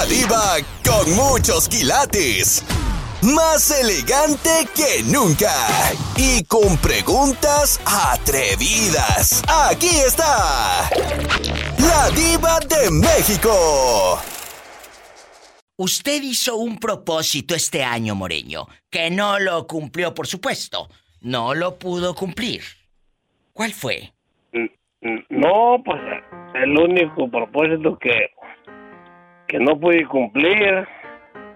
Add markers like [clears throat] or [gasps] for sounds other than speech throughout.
La diva con muchos quilates. Más elegante que nunca. Y con preguntas atrevidas. Aquí está. La diva de México. Usted hizo un propósito este año, Moreño, que no lo cumplió, por supuesto. No lo pudo cumplir. ¿Cuál fue? No, pues el único propósito que, que no pude cumplir,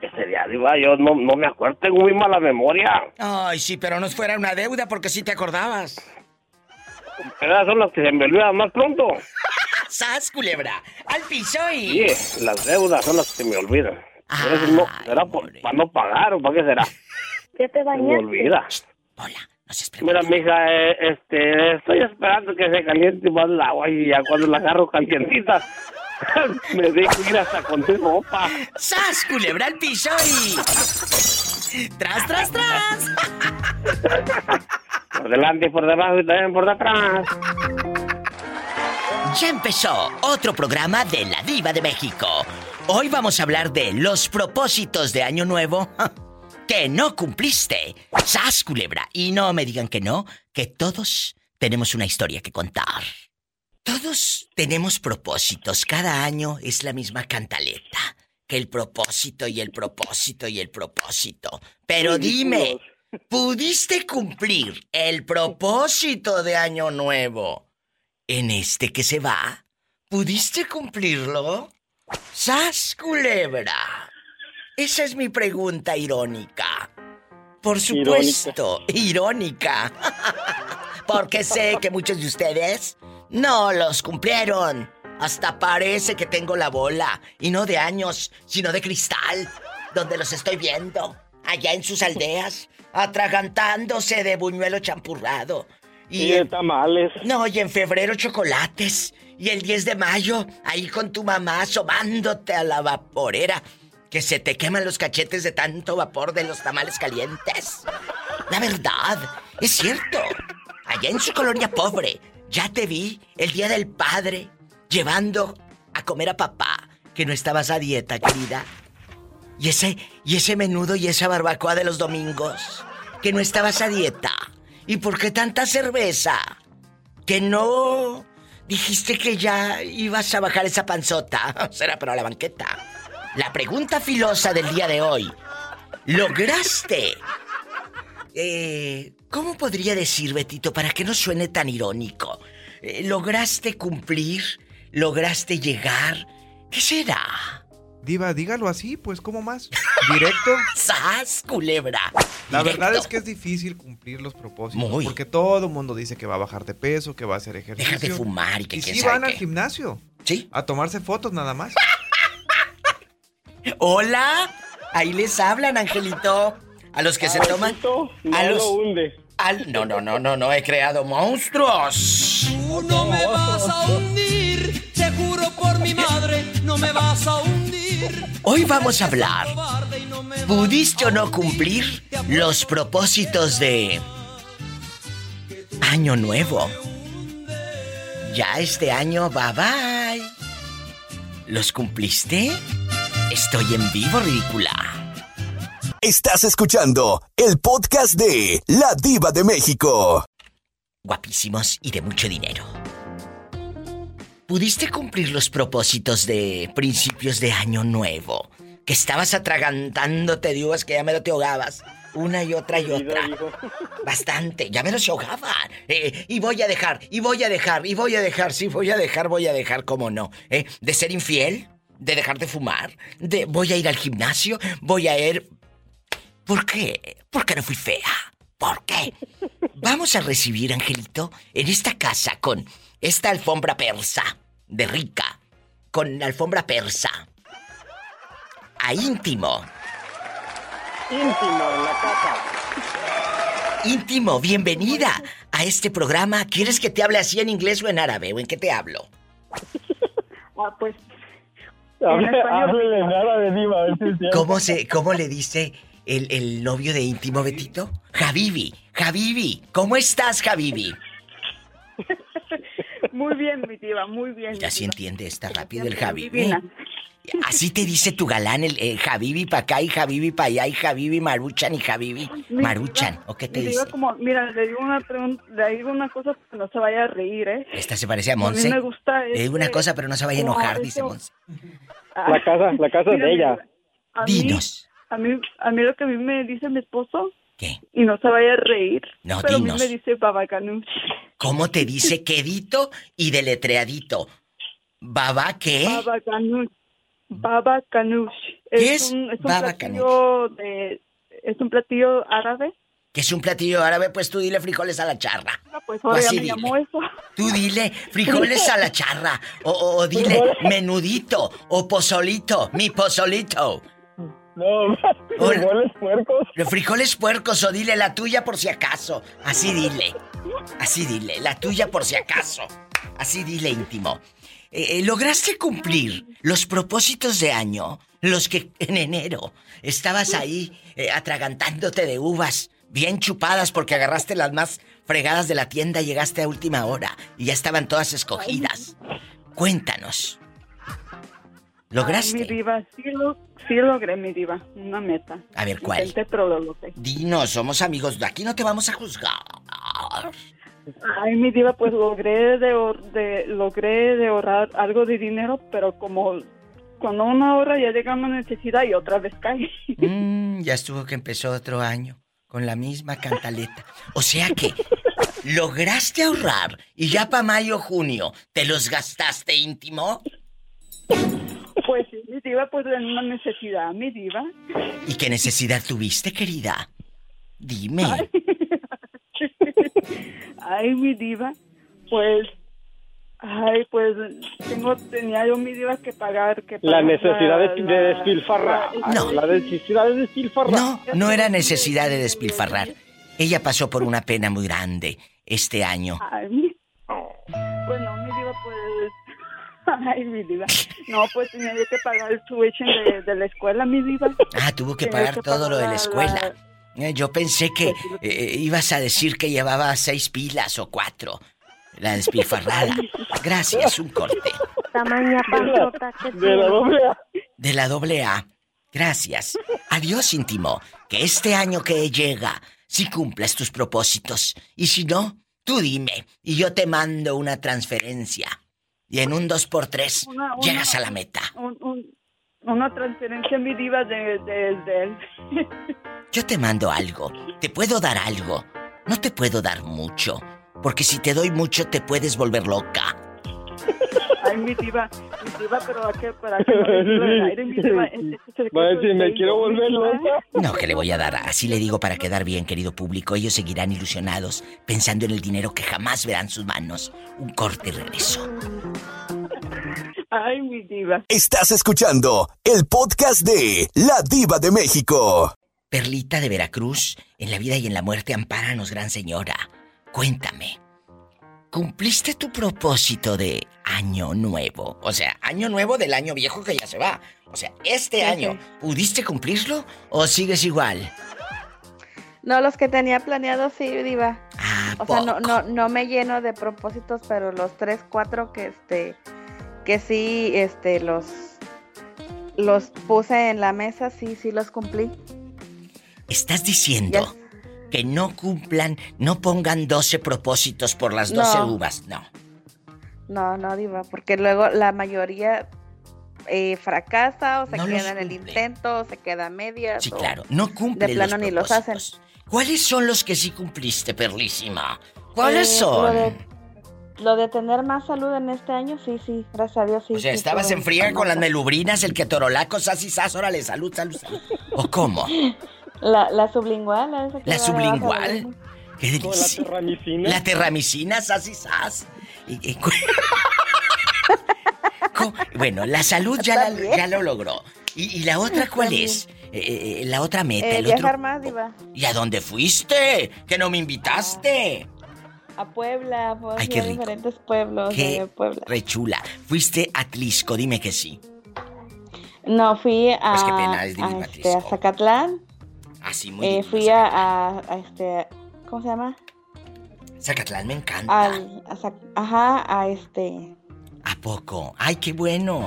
que sería, digo, yo no, no me acuerdo, tengo muy mala memoria. Ay, sí, pero no fuera una deuda porque sí te acordabas. Esas son las que se me olvidan más pronto. [laughs] ¡Sas, culebra! ¡Al piso y...! Sí, las deudas son las que se me olvidan. Pero eso no, ¿Será por, para no pagar o para qué será? ¿Qué te Se me bañaste? olvida. Hola, no Mira, mija, eh, este, estoy esperando que se caliente más el agua y ya cuando la agarro calientita, [laughs] me dejo ir hasta con tu ropa. ¡Sas, culebra al piso y... ¡Tras, tras, tras! [laughs] Por delante, por debajo y también por detrás. Ya empezó otro programa de La Diva de México. Hoy vamos a hablar de los propósitos de Año Nuevo [laughs] que no cumpliste. ¡Sas, culebra! Y no me digan que no, que todos tenemos una historia que contar. Todos tenemos propósitos. Cada año es la misma cantaleta. Que el propósito y el propósito y el propósito. Pero dime, ¿pudiste cumplir el propósito de Año Nuevo en este que se va? ¿Pudiste cumplirlo? ¡Sas, culebra! Esa es mi pregunta irónica. Por supuesto, irónica. [laughs] Porque sé que muchos de ustedes no los cumplieron. Hasta parece que tengo la bola. Y no de años, sino de cristal. Donde los estoy viendo. Allá en sus aldeas. Atragantándose de buñuelo champurrado. Y de tamales. No, y en febrero chocolates. Y el 10 de mayo, ahí con tu mamá asomándote a la vaporera. Que se te queman los cachetes de tanto vapor de los tamales calientes. La verdad, es cierto. Allá en su colonia pobre, ya te vi el día del padre llevando a comer a papá, que no estabas a dieta, querida. Y ese, y ese menudo y esa barbacoa de los domingos, que no estabas a dieta. ¿Y por qué tanta cerveza? Que no dijiste que ya ibas a bajar esa panzota. [laughs] Será para la banqueta. La pregunta filosa del día de hoy. ¿Lograste? Eh, ¿Cómo podría decir, Betito, para que no suene tan irónico? Eh, ¿Lograste cumplir? ¿Lograste llegar? ¿Qué será? Diva, dígalo así, pues, ¿cómo más? ¿Directo? [laughs] ¡Sas, culebra! La Directo. verdad es que es difícil cumplir los propósitos. Muy. Porque todo el mundo dice que va a bajar de peso, que va a hacer ejercicio. Deja de fumar y que Y quién sí sabe van al gimnasio. Sí. A tomarse fotos nada más. [laughs] Hola, ahí les hablan, Angelito. A los que se toman. no a los. lo hunde. Al- no, no, no, no, no he creado monstruos. Tú no me vas a hundir, te juro por mi madre, no me vas a hundir. Hoy vamos a hablar. ¿Pudiste o no cumplir los propósitos de Año Nuevo? Ya este año, bye bye. ¿Los cumpliste? Estoy en vivo, ridícula. Estás escuchando el podcast de La Diva de México. Guapísimos y de mucho dinero. ¿Pudiste cumplir los propósitos de principios de año nuevo? Que estabas atragantándote de uvas que ya me lo te ahogabas. Una y otra y otra. [laughs] Bastante, ya me lo se ahogaban. Eh, y voy a dejar, y voy a dejar, y voy a dejar, sí, voy a dejar, voy a dejar, ¿cómo no? ¿Eh? ¿De ser infiel? ¿De dejar de fumar? ¿De voy a ir al gimnasio? ¿Voy a ir...? ¿Por qué? Porque no fui fea. ¿Por qué? Vamos a recibir, Angelito, en esta casa con esta alfombra persa de rica, con alfombra persa. A íntimo. Íntimo en la casa. Íntimo, bienvenida a este programa. ¿Quieres que te hable así en inglés o en árabe? ¿O en qué te hablo? [laughs] Ah, pues. Hable- en español. Háblele nada de diva, a ver si es cierto. ¿Cómo, se, cómo le dice el, el novio de íntimo, Betito? Javibi, Javibi. ¿Cómo estás, Javibi? [laughs] Muy bien, mi diva, muy bien. Ya sí entiende, está rápido el Javibi. Divina. Así te dice tu galán, el eh, Javibi pa' acá y Javibi pa' allá y Javibi Maruchan y Javibi Mi Maruchan. ¿O qué te mi dice? diva como, mira, le digo una pregunta, le digo una cosa que no se vaya a reír, ¿eh? Esta se parece a A mí Monse. me gusta Le digo una este- cosa, pero no se vaya a no, enojar, dice Monse. Ah, La casa, la casa es de ella. a Dinos. A mí, a mí lo que a mí me dice mi esposo, ¿Qué? y no se vaya a reír, No, pero dinos. a mí me dice babacanush. [laughs] ¿Cómo te dice quedito y deletreadito? ¿Baba qué? Babacanush. Babacanush. ¿Qué es un, es un baba platillo de, es un platillo árabe. Que es un platillo árabe, pues tú dile frijoles a la charra. Ah, Pues ahora ya me dile. llamó eso. Tú dile frijoles a la charra. O, o- o dile [laughs] menudito o pozolito, mi pozolito. No, [laughs] frijoles puercos. Los frijoles puercos o dile la tuya por si acaso. Así dile. Así dile, la tuya por si acaso. Así dile íntimo. Eh, eh, ¿Lograste cumplir los propósitos de año? Los que en enero estabas ahí eh, atragantándote de uvas, bien chupadas porque agarraste las más fregadas de la tienda y llegaste a última hora y ya estaban todas escogidas. Cuéntanos. Ay, mi ¿Lograste? diva, sí, lo, sí logré mi diva, una meta. A ver, ¿cuál? Intenté, pero lo logré. Dinos, somos amigos, aquí no te vamos a juzgar. Ay, mi diva, pues logré de, de logré de ahorrar algo de dinero, pero como cuando una ahorra ya llega una necesidad y otra vez cae. Mm, ya estuvo que empezó otro año con la misma cantaleta. O sea que lograste ahorrar y ya para mayo junio te los gastaste íntimo. Mi diva, pues en una necesidad, mi diva. ¿Y qué necesidad tuviste, querida? Dime. [laughs] Ay, mi diva, pues, ay, pues tengo, tenía yo mi diva que pagar, que La pagar necesidad de, la- de la- despilfarrar. No. La necesidad de despilfarrar. No, no era necesidad de despilfarrar. Ella pasó por una pena muy grande este año. Ay, mi... Pues no. Ay, mi diva. No, pues tenía que pagar el tuition de, de la escuela, mi diva. Ah, tuvo que Tenía pagar que todo lo de la pagar escuela. Eh, Yo pensé que Pues lo- eh, ibas a decir que llevaba seis pilas o cuatro. La despilfarrada. Gracias, un corte. Tamaña panzota que De la doble A. De la doble A. Gracias. Adiós, íntimo. Que este año que llega, si cumplas tus propósitos. Y si no, tú dime. Y yo te mando una transferencia. Y en un 2x3 Una- una- llegas a la meta. Un- un- una transferencia, mi diva, de, de, de él. [laughs] Yo te mando algo. Te puedo dar algo. No te puedo dar mucho. Porque si te doy mucho te puedes volver loca. [laughs] Ay, mi diva, mi diva, pero ¿a qué? ¿Para qué [laughs] no aire, mi diva? Ese es el Va a decir, me quiero volver loca. No, que le voy a dar. Así le digo para quedar bien, querido público. Ellos seguirán ilusionados, pensando en el dinero que jamás verán sus manos. Un corte y regreso. Ay, mi diva. Estás escuchando el podcast de La Diva de México. Perlita de Veracruz, en la vida y en la muerte, ampáranos, gran señora. Cuéntame. ¿Cumpliste tu propósito de año nuevo? O sea, año nuevo del año viejo que ya se va. O sea, este Sí, año, sí. ¿pudiste cumplirlo o sigues igual? No, los que tenía planeados sí, Diva. Ah, O sea, no, no, no me lleno de propósitos, pero los tres, cuatro que este, que sí, este, los, los puse en la mesa, sí, sí los cumplí. Estás diciendo que no cumplan, no pongan 12 propósitos por las 12 No. uvas. No. No, no, Diva, porque luego la mayoría eh, fracasa o se No queda en el cumple. intento o se queda a medias. Sí, claro. No cumplen de plano los ni los hacen. ¿Cuáles son los que sí cumpliste, Perlísima? ¿Cuáles Eh, son? Lo de, lo de tener más salud en este año, sí, sí, gracias a Dios, sí. O sea, sí, estabas en friega con las melubrinas, el que torolaco, sas y sas, órale, salud, salud, salud. ¿O cómo? [laughs] La, la sublingual, la ¿La sublingual? ¡Qué la terramicina. La terramicina, sas y sas. Y- [laughs] bueno, la salud ya, la- También. ya lo logró. ¿Y, y la otra cuál También. es? Eh, eh, la otra meta, Eh, el viajar otro... más, Diva. ¿Y a dónde fuiste? Que no me invitaste. A Puebla, pues, Ay, fui qué a rico. diferentes pueblos Qué de Puebla. rechula. Fuiste a Tlisco, dime que sí. No, fui a, Pues qué pena, es a, este, a Tlisco. Zacatlán. Así muy Eh, divino, fui a, a, a este, ¿cómo se llama? Zacatlán me encanta. Al, a Zac- ajá, a este, ¿A poco? ¡Ay, qué bueno!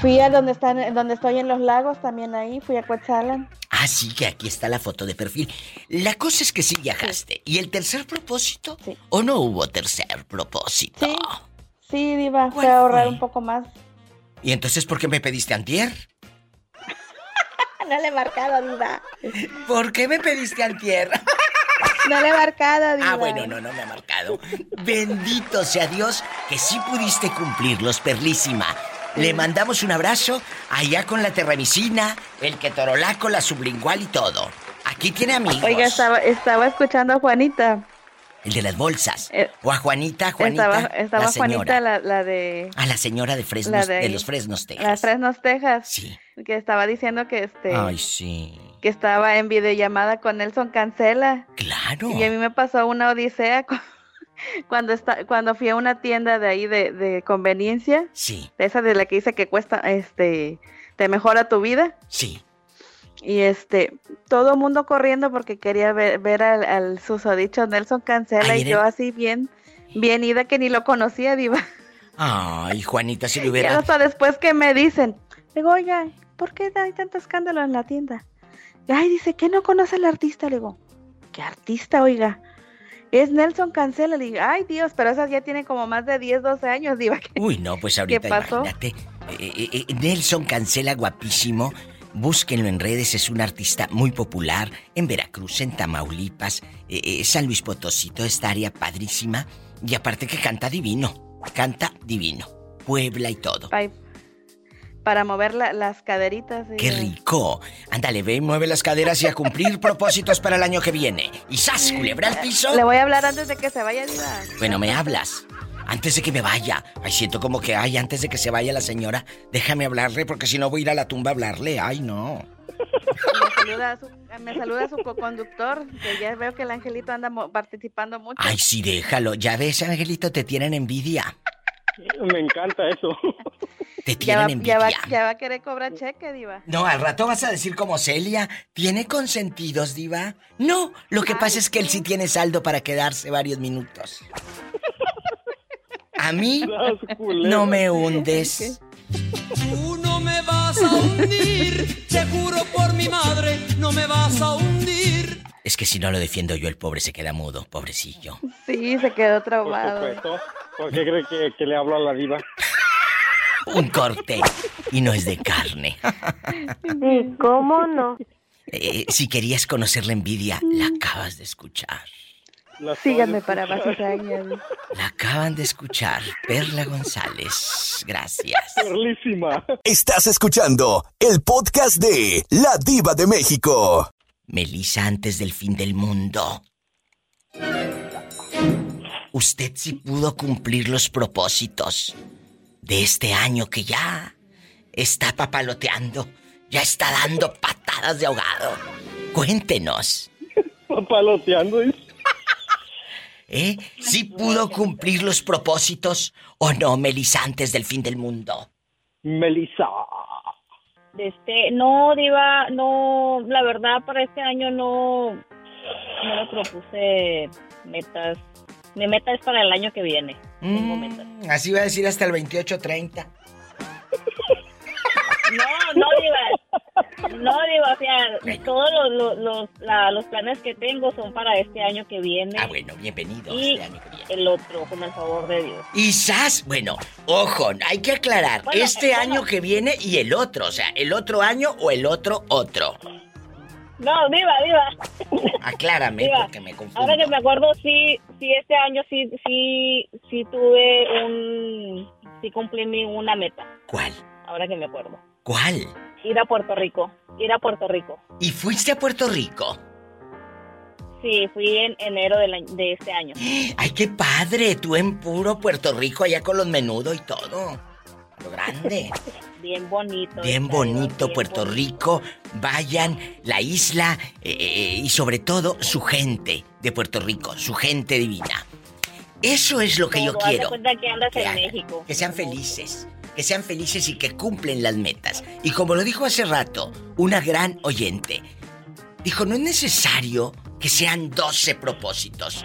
Fui a donde están, donde estoy en los lagos, también ahí, fui a Coetzalan. Ah, sí, que aquí está la foto de perfil. La cosa es que sí viajaste. ¿Y el tercer propósito? Sí. ¿O no hubo tercer propósito? Sí. Sí, Diva, fue ¿Cuál a ahorrar un poco más. ¿Y entonces por qué me pediste antier? [laughs] No le he marcado, Diva. ¿Por qué me pediste antier? [laughs] No le he marcado, Diva. Ah, bueno, no, no me ha marcado. Bendito sea Dios que sí pudiste cumplirlos, Perlísima. Le mandamos un abrazo allá con la terramicina, el ketorolaco, la sublingual y todo. Aquí tiene amigos. Oiga, estaba, estaba escuchando a Juanita. El de las bolsas. Eh, o a Juanita, Juanita, estaba estaba la señora. Juanita, la, la de A la señora de Fresnos, de, los Fresnos, Texas. las Fresnos, Texas. Sí. Que estaba diciendo que este Ay, sí. que estaba en videollamada con Nelson Cancela. Claro. Y a mí me pasó una odisea cu- [laughs] cuando está, cuando fui a una tienda de ahí de, de conveniencia, Sí, esa de la que dice que cuesta, este, te mejora tu vida. sí. Y este, todo el mundo corriendo porque quería ver, ver al, al susodicho Nelson Cancela Ay, y yo así bien, bien ida que ni lo conocía, diva. Ay, Juanita, si [laughs] Y hubiera... hasta después que me dicen, digo, oiga, ¿por qué hay tanto escándalo en la tienda? Y, Ay, dice, que no conoce al artista? Le digo, ¿qué artista, oiga? Es Nelson Cancela. Le digo, ay, Dios, pero esa ya tiene como más de 10, 12 años, diva. Uy, no, pues ahorita pasó? imagínate. Eh, eh, eh, Nelson Cancela, guapísimo. Búsquenlo en redes, es un artista muy popular en Veracruz, en Tamaulipas, eh, eh, San Luis Potosí, toda esta área padrísima. Y aparte que canta divino, canta divino. Puebla y todo. Para mover la- las caderitas. ¡Qué rico! Ándale, ve, mueve las caderas y a cumplir [laughs] propósitos para el año que viene. Y ¡zas! Culebra al piso. Le voy a hablar antes de que se vaya, diva. Bueno, me hablas. Antes de que me vaya. Ay, siento como que, ay, antes de que se vaya la señora, déjame hablarle porque si no voy a ir a la tumba a hablarle. Ay, no. Me saluda a su, me saluda a su co-conductor, que ya veo que el angelito anda participando mucho. Ay, sí, déjalo. Ya ves, Angelito, te tienen envidia. Me encanta eso. Te ya, va, tienen ya, va, envidia. ya va a querer cobrar cheque, diva. No, al rato vas a decir como Celia, ¿tiene consentidos, diva? No, lo que pasa es que él sí tiene saldo para quedarse varios minutos. A mí no me hundes. Tú no me vas a hundir, te juro por mi madre, no me vas a hundir. Es que si no lo defiendo yo, el pobre se queda mudo, pobrecillo. Sí, se quedó Por traumado. supuesto. ¿Por qué cree que, que le hablo a la diva? [laughs] Un corte. Y no es de carne. ¿Y cómo no? Eh, si querías conocer la envidia, la acabas de escuchar. Síganme para más cizañas. La acaban de escuchar. Perla González. Gracias. Perlísima. Estás escuchando el podcast de La Diva de México. Melissa antes del fin del mundo. Usted sí pudo cumplir los propósitos de este año que ya está papaloteando, ya está dando patadas de ahogado. Cuéntenos, [laughs] Papaloteando. dice. ¿Eh? ¿Sí pudo cumplir los propósitos o no, Melissa, antes del fin del mundo? Melissa. Este, no, Diva, no, la verdad para este año no, no me propuse metas. Mi meta es para el año que viene. Mm, así va a decir hasta el 28-30. [laughs] No, no, Diva. No, Diva, o sea, todos los, los, los, la- los planes que tengo son para este año que viene. Ah, bueno, bienvenido Y este año que viene. el otro, con el favor de Dios. Y sas, bueno, ojo, hay que aclarar, Bueno, este bueno. año que viene y el otro, o sea, el otro año o el otro otro. No, Diva, Diva. Aclárame porque me confundo. Ahora que me acuerdo, sí, sí, este año sí, sí, sí tuve un, sí cumplí mi una meta. ¿Cuál? Ahora que me acuerdo. ¿Cuál? Ir a Puerto Rico, ir a Puerto Rico. ¿Y fuiste a Puerto Rico? Sí, fui en enero del año- de este año. [gasps] Ay, qué padre, tú en puro Puerto Rico allá con los menudos y todo. Lo grande. [laughs] Bien bonito. Bien bonito bien Puerto bonito. Rico. Vayan, la isla eh, eh, y sobre todo su gente de Puerto Rico, su gente divina. Eso es lo que yo quiero. que andas que en hagan, México. Que sean felices. Que sean felices y que cumplen las metas. Y como lo dijo hace rato, una gran oyente. Dijo, no es necesario que sean 12 propósitos.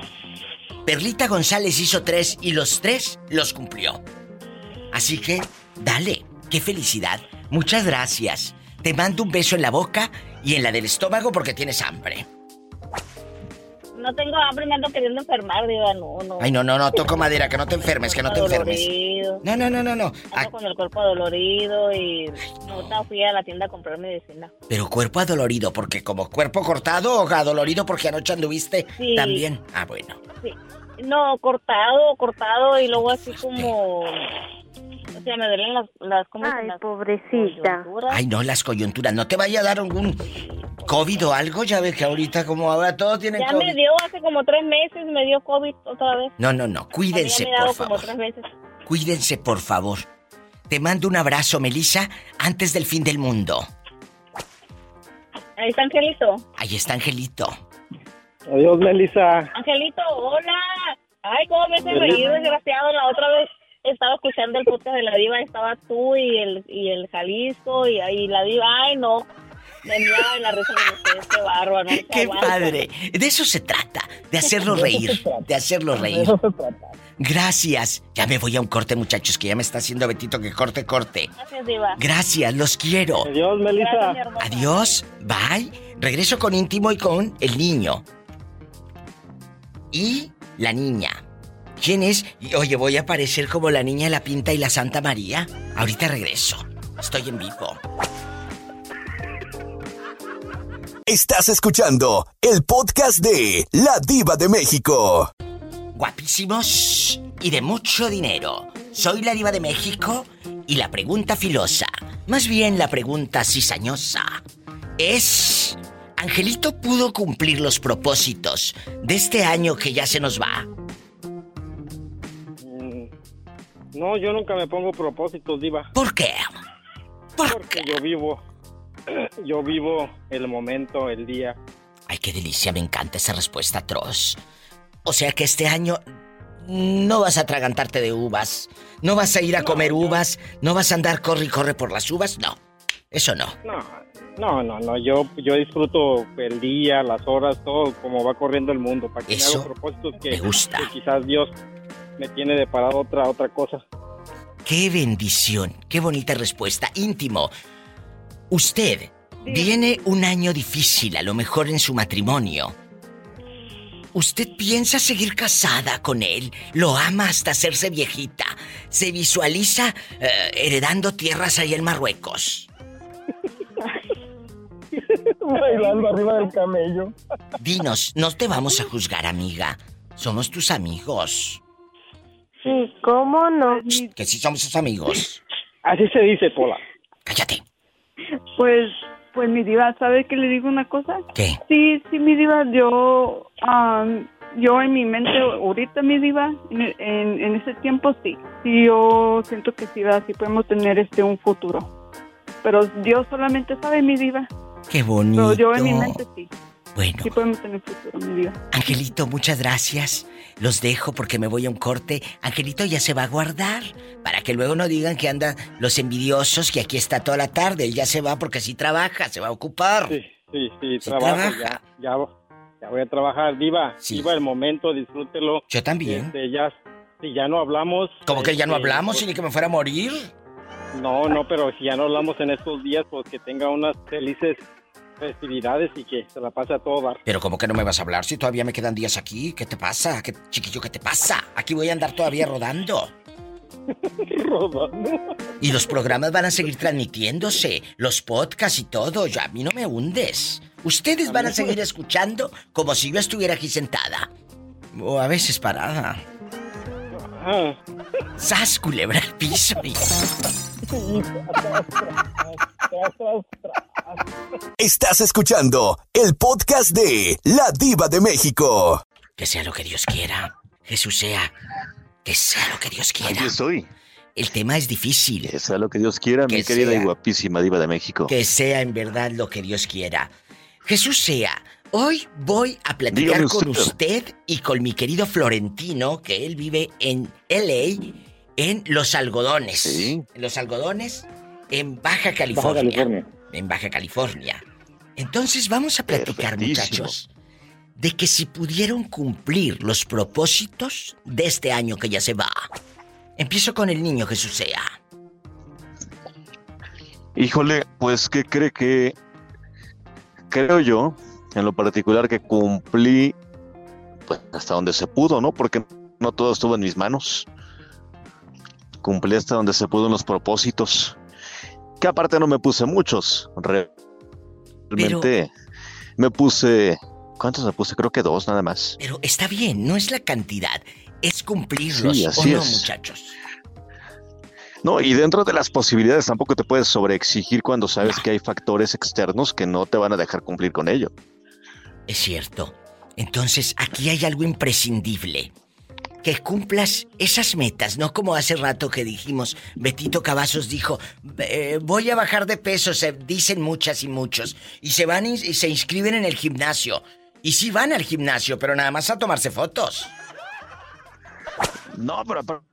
Perlita González hizo tres y los tres los cumplió. Así que, dale, qué felicidad. Muchas gracias. Te mando un beso en la boca y en la del estómago porque tienes hambre. No tengo hambre, me ando queriendo enfermar, diva, no, no. Ay, no, no, no, toco madera, que no te enfermes, que no te enfermes. No, no, no, no, no. Ando con el cuerpo dolorido y ahorita fui a la tienda a comprar medicina. pero cuerpo adolorido, porque como cuerpo cortado o adolorido porque anoche anduviste Sí. también. Ah, bueno. Sí. No, cortado, cortado y luego así como... O sea, me duelen las... las ¿cómo se Ay, llama? pobrecita. Coyunturas. Ay, no, las coyunturas. ¿No te vaya a dar algún COVID o algo? Ya ves que ahorita como ahora todos tienen Ya COVID. me dio hace como tres meses, me dio COVID otra vez. No, no, no. Cuídense, ya me por como favor. tres veces. Cuídense, por favor. Te mando un abrazo, Melissa, antes del fin del mundo. Ahí está Angelito. Ahí está Angelito. Adiós, Melissa. Angelito, hola. Ay, cómo me reír, año. desgraciado. La otra vez estaba escuchando el podcast de la diva, estaba tú y el, y el Jalisco y ahí la diva. Ay, no. Me miraba en la risa de ustedes, qué bárbaro. no ¡Qué aguanta. padre! De eso se trata, de hacerlo reír, de hacerlo reír. Gracias. Ya me voy a un corte, muchachos, que ya me está haciendo Betito que corte, corte. Gracias, diva. Gracias, los quiero. Adiós, Melissa. Gracias. Adiós, bye. Regreso con íntimo y con el niño. Y la niña. ¿Quién es? Y, Oye, voy a parecer como la niña de la pinta y la Santa María. Ahorita regreso. Estoy en vivo. Estás escuchando el podcast de La Diva de México. Guapísimos y de mucho dinero. Soy la diva de México y la pregunta filosa, más bien la pregunta cizañosa, es... ¿Angelito pudo cumplir los propósitos de este año que ya se nos va? No, yo nunca me pongo propósitos, Diva. ¿Por qué? ¿Por Porque yo vivo. [clears throat] Yo vivo el momento, el día. Ay, qué delicia, me encanta esa respuesta atroz. O sea que este año no vas a atragantarte de uvas, no vas a ir a comer uvas, no vas a andar corre y corre por las uvas, no. Eso no. No, no, no, no. Yo, yo disfruto el día, las horas, todo como va corriendo el mundo. Para que me Eso hago propósitos que, me gusta. que quizás Dios me tiene deparado otra, otra cosa. Qué bendición, qué bonita respuesta. Íntimo, usted viene un año difícil, a lo mejor en su matrimonio. ¿Usted piensa seguir casada con él? ¿Lo ama hasta hacerse viejita? ¿Se visualiza eh, heredando tierras ahí en Marruecos? [laughs] Bailando arriba del camello. Dinos, no te vamos a juzgar, amiga. Somos tus amigos. Sí, ¿cómo no? Que sí somos tus amigos. Así se dice, Pola. Cállate. Pues, pues mi diva, ¿sabe que le digo una cosa? ¿Qué? Sí, sí, mi diva, yo, am, yo en mi mente ahorita, mi diva, en, en, en ese tiempo sí, sí, yo siento que sí, va, sí podemos tener este un futuro. Pero Dios solamente sabe, mi diva. Qué bonito. Pero yo en mi mente sí, Bueno, sí podemos tener futuro, mi diva. Angelito, muchas gracias. Los dejo porque me voy a un corte. Angelito ya se va a guardar para que luego no digan que andan los envidiosos que aquí está toda la tarde. Él ya se va porque sí trabaja, se va a ocupar. Sí, sí, sí, Sí trabajo. trabaja. Ya, ya, ya voy a trabajar. Diva, Sí. Diva, el momento, disfrútelo. Yo también. Este, ya, si ya no hablamos. Como que ya no este, hablamos pues, y ni que me fuera a morir. No, no, pero si ya no hablamos en estos días, pues que tenga unas felices festividades y que se la pase a todo dar. Pero como que no me vas a hablar si todavía me quedan días aquí. ¿Qué te pasa? ¿Qué chiquillo qué te pasa? Aquí voy a andar todavía rodando. [laughs] Rodando. Y los programas van a seguir transmitiéndose, los podcasts y todo. Yo, a mí no me hundes. Ustedes van a seguir escuchando como si yo estuviera aquí sentada. O a veces parada. Ah, ¡Sas, culebra al piso! y- [laughs] Estás escuchando el podcast de La Diva de México. Que sea lo que Dios quiera. Jesús sea. Que sea lo que Dios quiera. Aquí estoy. El tema es difícil. Que sea lo que Dios quiera, Que mi querida sea. y guapísima diva de México. Que sea en verdad lo que Dios quiera. Jesús sea. Hoy voy a platicar Dígame con usted. usted y con mi querido Florentino, que él vive en LA, en Los Algodones. Sí. En Los Algodones, en Baja California. California. En Baja California. Entonces vamos a platicar, muchachos, de que si pudieron cumplir los propósitos de este año que ya se va. Empiezo con el niño Jesús sea. Híjole, pues ¿qué cree que creo yo, en lo particular, que cumplí pues, hasta donde se pudo, ¿no? Porque no todo estuvo en mis manos. Cumplí hasta donde se pudo en los propósitos. Que aparte no me puse muchos. Realmente me puse. ¿Cuántos me puse? Creo que dos nada más. Pero está bien, no es la cantidad, es cumplirlos, Sí, ¿o así no, es. muchachos? No, y dentro de las posibilidades tampoco te puedes sobreexigir cuando sabes que hay factores externos que no te van a dejar cumplir con ello. Es cierto. Entonces, aquí hay algo imprescindible. Que cumplas esas metas, no como hace rato que dijimos, Betito Cavazos dijo, "Eh, voy a bajar de peso, se dicen muchas y muchos, y se van y y se inscriben en el gimnasio. Y sí van al gimnasio, pero nada más a tomarse fotos. No, pero aparte.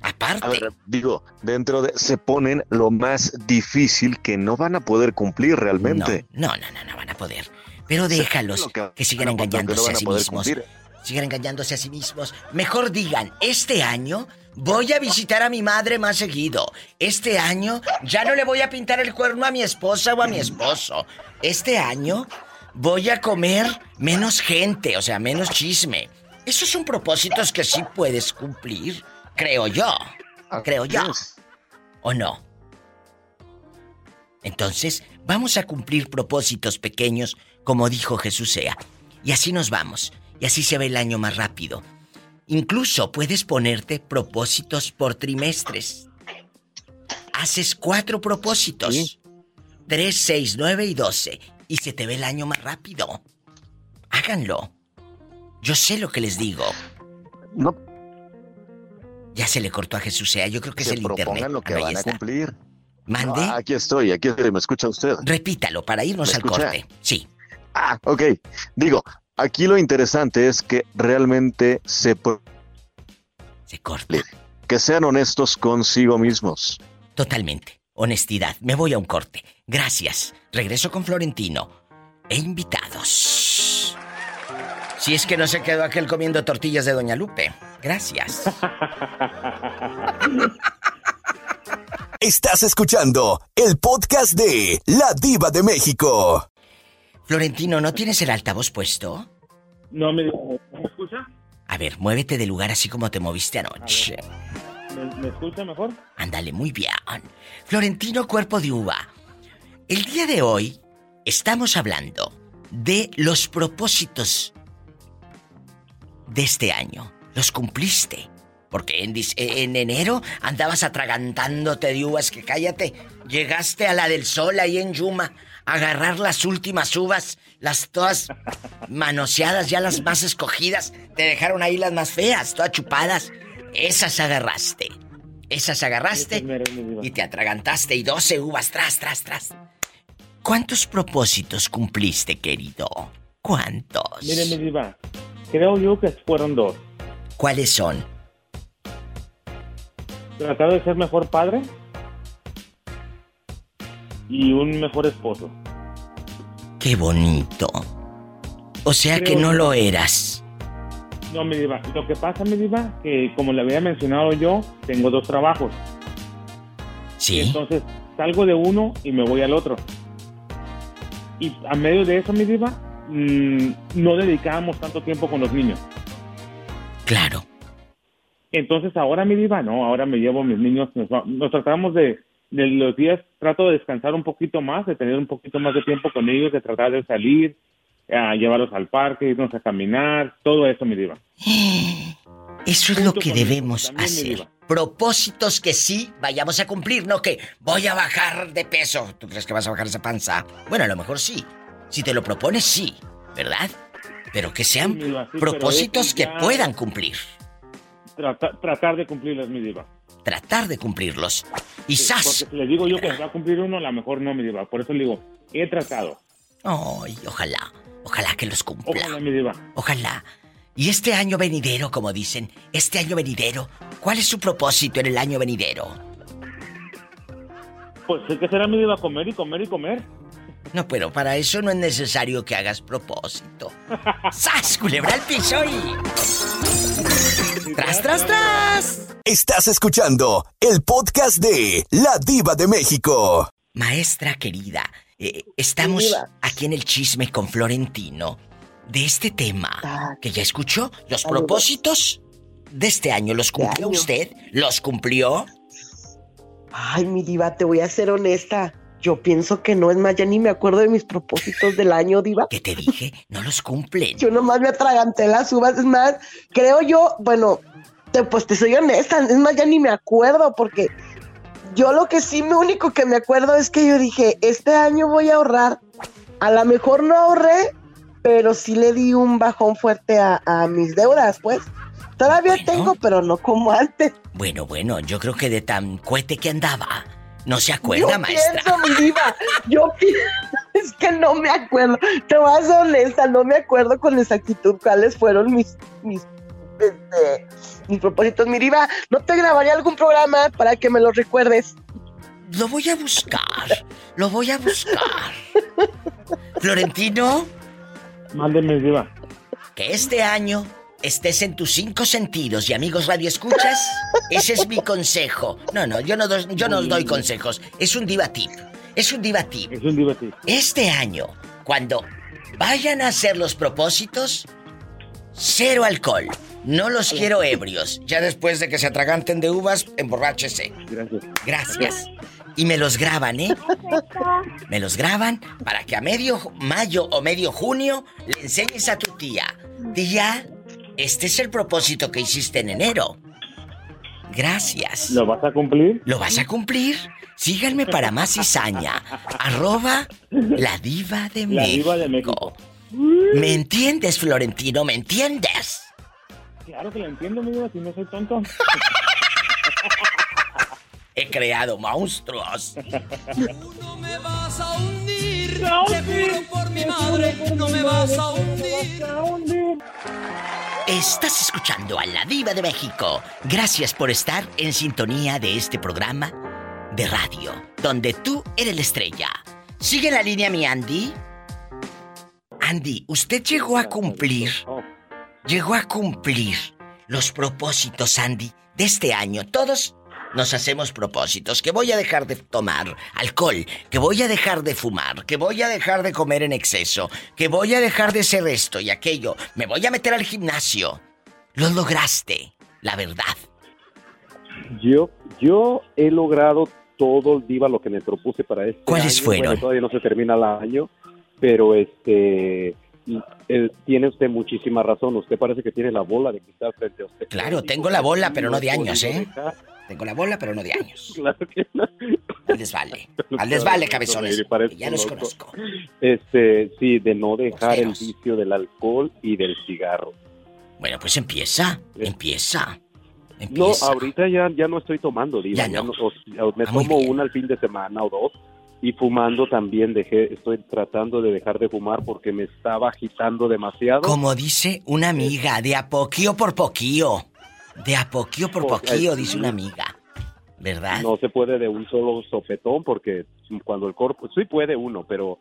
Aparte. A ver, digo, dentro de. Se ponen lo más difícil que no van a poder cumplir realmente. No, no, no, no van a poder. Pero déjalos lo que que sigan no engañándose van a a sí mismos. cumplir. Sigan engañándose a sí mismos. Mejor digan, este año voy a visitar a mi madre más seguido. Este año ya no le voy a pintar el cuerno a mi esposa o a mi esposo. Este año voy a comer menos gente, o sea, menos chisme. Esos son propósitos que sí puedes cumplir, creo yo. Creo yo. ¿O no? Entonces, vamos a cumplir propósitos pequeños, como dijo Jesús sea. Y así nos vamos. Y así se ve el año más rápido. Incluso puedes ponerte propósitos por trimestres. Haces cuatro propósitos. Tres, seis, nueve y doce. Y se te ve el año más rápido. Háganlo. Yo sé lo que les digo. No. Ya se le cortó a Jesús sea. Yo creo que se es el internet. lo que Ah, van a cumplir. ¿Mande? No, aquí estoy, aquí estoy, me escucha usted. Repítalo para irnos ¿Me al escucha? corte. Sí. Ah, ok. Digo, aquí lo interesante es que realmente se... Se corta. Que sean honestos consigo mismos. Totalmente. Honestidad. Me voy a un corte. Gracias. Regreso con Florentino. E invitados. Si es que no se quedó aquel comiendo tortillas de Doña Lupe. Gracias. [laughs] Estás escuchando el podcast de La Diva de México. Florentino, ¿no tienes el altavoz puesto? No me, ¿me escucha? A ver, muévete de lugar así como te moviste anoche. ¿Me, me escucha mejor? Ándale, muy bien. Florentino Cuerpo de Uva. El día de hoy estamos hablando de los propósitos de este año. ¿Los cumpliste? Porque en, en enero andabas atragantándote de uvas que cállate. Llegaste a la del sol ahí en Yuma agarrar las últimas uvas, las todas manoseadas, ya las más escogidas. Te dejaron ahí las más feas, todas chupadas. Esas agarraste. Esas agarraste y te atragantaste y 12 uvas tras, tras, tras. ¿Cuántos propósitos cumpliste, querido? ¿Cuántos? Mire, mi diva, creo yo que fueron dos. ¿Cuáles son? Tratar de ser mejor padre y un mejor esposo. Qué bonito. O sea que no lo eras. No, mi diva, lo que pasa, mi diva, que como le había mencionado yo, tengo dos trabajos. Sí. Entonces, salgo de uno y me voy al otro. Y a medio de eso, mi diva, mm, no dedicábamos tanto tiempo con los niños. Claro. Entonces ahora mi diva, no, ahora me llevo a mis niños, nos, nos tratamos de, de los días, trato de descansar un poquito más, de tener un poquito más de tiempo con ellos, de tratar de salir, a llevarlos al parque, irnos a caminar, todo eso mi diva. Eso es lo que debemos hacer. Propósitos que sí vayamos a cumplir, no que voy a bajar de peso. ¿Tú crees que vas a bajar esa panza? Bueno, a lo mejor sí. Si te lo propones, sí, ¿verdad? Pero que sean Sí, diva, sí, propósitos que ya- puedan cumplir. Trata- tratar de cumplirlas mi diva. Tratar de cumplirlos. Y Sí, ¡zas! Porque si le digo yo que va a cumplir uno, a lo mejor no mi diva. Por eso le digo, he tratado. Ay, ojalá. Ojalá que los cumpla. Ojalá mi diva. Ojalá. Y este año venidero, como dicen, este año venidero, ¿cuál es su propósito en el año venidero? Pues que será mi diva comer y comer y comer. No, pero para eso no es necesario que hagas propósito. [laughs] ¡Sas, culebra al piso y... ¡Tras, tras, tras! Estás escuchando el podcast de La Diva de México. Maestra querida, eh, estamos Diva. aquí en el chisme con Florentino de este tema que ya escuchó. Los propósitos de este año, ¿los cumplió año. usted? ¿Los cumplió? Ay, mi diva, te voy a ser honesta. Yo pienso que no, es más, ya ni me acuerdo de mis propósitos del año, diva. ¿Qué te dije? No los cumplen. Yo nomás me atraganté las uvas, es más, creo yo, bueno, te, pues te soy honesta, es más, ya ni me acuerdo porque yo lo que sí, lo único que me acuerdo es que yo dije, este año voy a ahorrar. A lo mejor no ahorré, pero sí le di un bajón fuerte a, a mis deudas, pues. Todavía tengo, pero no como antes. Bueno, bueno, yo creo que de tan cohete que andaba, no se acuerda, yo maestra. pienso, mi diva, yo [laughs] pi- es que no me acuerdo. Te voy a ser honesta, no me acuerdo con exactitud cuáles fueron mis mis este, mis propósitos. Mi diva, ¿no te grabaría algún programa para que me lo recuerdes? Lo voy a buscar, lo voy a buscar. Florentino, Mándeme, Diva. que este año estés en tus cinco sentidos y amigos radio escuchas, [laughs] ese es mi consejo. No, no, yo no, do- yo no doy consejos, es un diva tip. Es un diva tip. Es un diva tip. Este año, cuando vayan a hacer los propósitos, cero alcohol. No los quiero [laughs] ebrios. Ya después de que se atraganten de uvas, emborráchese. Gracias. Gracias. Y me los graban, ¿eh? Me los graban para que a medio mayo o medio junio le enseñes a tu tía. Tía, este es el propósito que hiciste en enero. Gracias. ¿Lo vas a cumplir? ¿Lo vas a cumplir? Síganme para más cizaña. Arroba la diva de La México. diva de México. ¿Me entiendes, Florentino? ¿Me entiendes? Claro que lo entiendo, mi diva, si no soy tonto. He creado monstruos. No me vas a hundir, te juro por mi madre, no me vas a hundir. Estás escuchando a la diva de México. Gracias por estar en sintonía de este programa de radio, donde tú eres la estrella. Sigue la línea mi Andy. Andy, usted llegó a cumplir, llegó a cumplir los propósitos, Andy, de este año. Todos nos hacemos propósitos, que voy a dejar de tomar alcohol, que voy a dejar de fumar, que voy a dejar de comer en exceso, que voy a dejar de hacer esto y aquello, me voy a meter al gimnasio. Lo lograste, la verdad. Yo, yo he logrado todo el diva lo que me propuse para este ¿Cuáles año. fueron? Bueno, todavía no se termina el año, pero este eh, tiene usted muchísima razón. Usted parece que tiene la bola de cristal frente a usted. Claro, tengo la bola, pero no de años, ¿eh? Tengo la bola, pero no de años. [laughs] Claro que no. Al desvale. [laughs] Al desvale, cabezones. Ya los conozco. Este, sí, de no dejar el vicio del alcohol y del cigarro. Bueno, pues empieza, empieza. No, Empieza. ahorita ya, ya no estoy tomando, diva. Ya no. no- o- o me Ah, tomo una al fin de semana o dos. Y fumando también dejé, estoy tratando de dejar de fumar porque me estaba agitando demasiado. Como dice una amiga, de a poquío por poquío. De a poquío por Porque- poquío, dice una amiga. ¿Verdad? No se puede de un solo sopetón porque cuando el cuerpo, sí puede uno, pero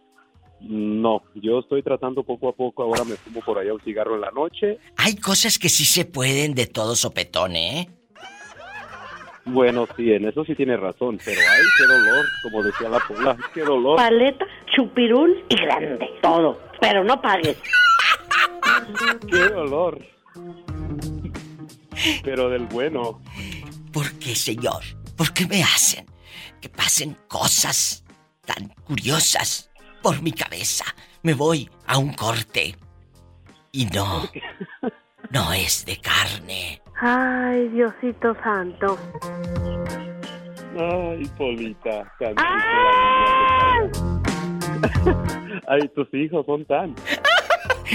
no. Yo estoy tratando poco a poco. Ahora me fumo por allá un cigarro en la noche. Hay cosas que sí se pueden de todo sopetón, ¿eh? Bueno, sí, en eso sí tiene razón, pero ay, qué dolor, como decía la pola, qué dolor. Paleta, chupirul y grande. Todo. Pero no pagues. [laughs] Qué dolor. Pero del bueno. ¿Por qué, señor? ¿Por qué me hacen que pasen cosas tan curiosas por mi cabeza? Me voy a un corte. Y no, no es de carne. Ay, Diosito santo. Ay, Polita. ¡Ah! [laughs] Ay, tus hijos son tan.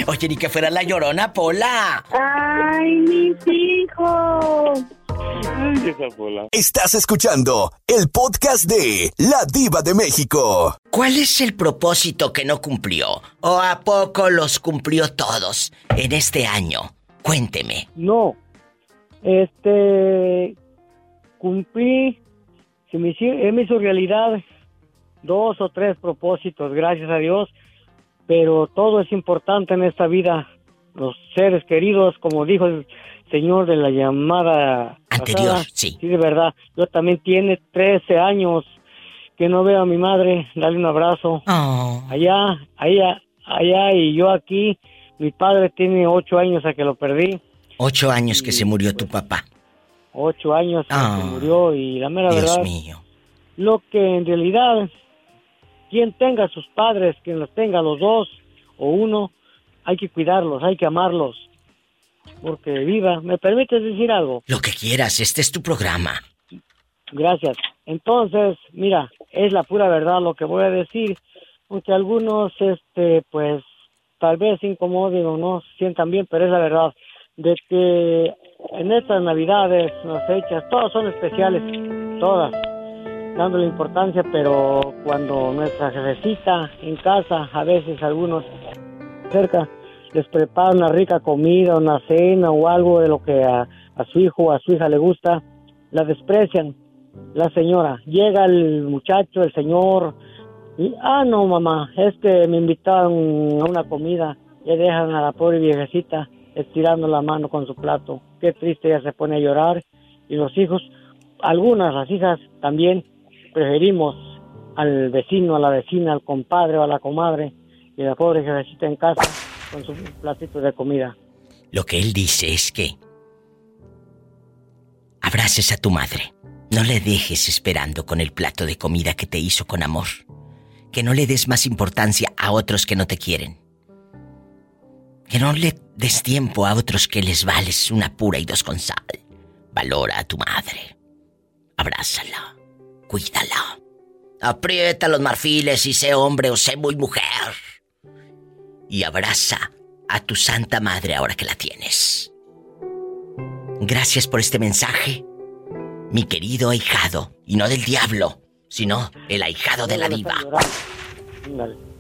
Oye, ni que fuera la llorona, Pola. Ay, mis hijos. Ay, esa Pola. Estás escuchando el podcast de La Diva de México. ¿Cuál es el propósito que no cumplió? ¿O a poco los cumplió todos en este año? Cuénteme. No. Este. Cumplí. Se me hizo, me hizo realidad dos o tres propósitos, gracias a Dios, pero todo es importante en esta vida. Los seres queridos, como dijo el señor de la llamada Anterior, pasada, sí. Sí, de verdad. Yo también tiene 13 años que no veo a mi madre, darle un abrazo. Oh. Allá, allá, allá y yo aquí. Mi padre tiene ocho años a que lo perdí. Ocho años que se murió tu papá. Ocho años a Ah, que murió y la mera Dios verdad. mío. Lo que en realidad, quien tenga sus padres, quien los tenga los dos o uno, hay que cuidarlos, hay que amarlos. Porque viva, ¿me permites decir algo? Lo que quieras, este es tu programa. Gracias. Entonces, mira, es la pura verdad lo que voy a decir, aunque algunos, este, pues, tal vez incomoden o no se sientan bien, pero es la verdad de que en estas navidades, las fechas, todas son especiales, todas, dándole importancia, pero cuando nuestra jefecita en casa, a veces algunos cerca, les prepara una rica comida, una cena o algo de lo que a, su hijo o a su hija le gusta, la desprecian. La señora, llega el muchacho, el señor, y, ah, no, mamá, es que me invitaron a una comida, y dejan a la pobre viejecita estirando la mano con su plato. Qué triste, ella se pone a llorar, y los hijos, algunas, las hijas también, preferimos al vecino, a la vecina, al compadre o a la comadre, y la pobre viejecita en casa con su platito de comida. Lo que él dice es que abraces a tu madre. No le dejes esperando con el plato de comida que te hizo con amor. Que no le des más importancia a otros que no te quieren. Que no le des tiempo a otros que les vales una pura y dos con sal. Valora a tu madre. Abrázala. Cuídala. Aprieta los marfiles y sé hombre o sé muy mujer. Y abraza a tu santa madre ahora que la tienes. Gracias por este mensaje, mi querido ahijado, y no del diablo, sino el ahijado de la diva.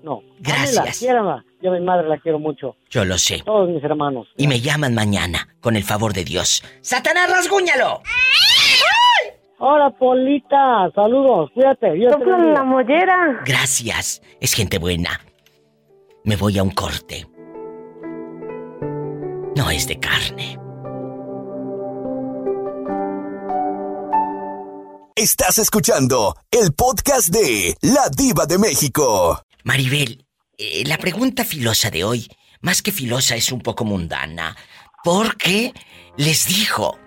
No. Gracias. Yo a mi madre la quiero mucho. Yo lo sé. Todos mis hermanos. Y me llaman mañana, con el favor de Dios. ¡Satanás, rasguñalo! Hola, Polita. Saludos. Cuídate. Dios te bendiga. la mollera. Gracias. Es gente buena. Me voy a un corte. No es de carne. Estás escuchando el podcast de La Diva de México. Maribel, eh, la pregunta filosa de hoy, más que filosa, es un poco mundana. Porque les dijo,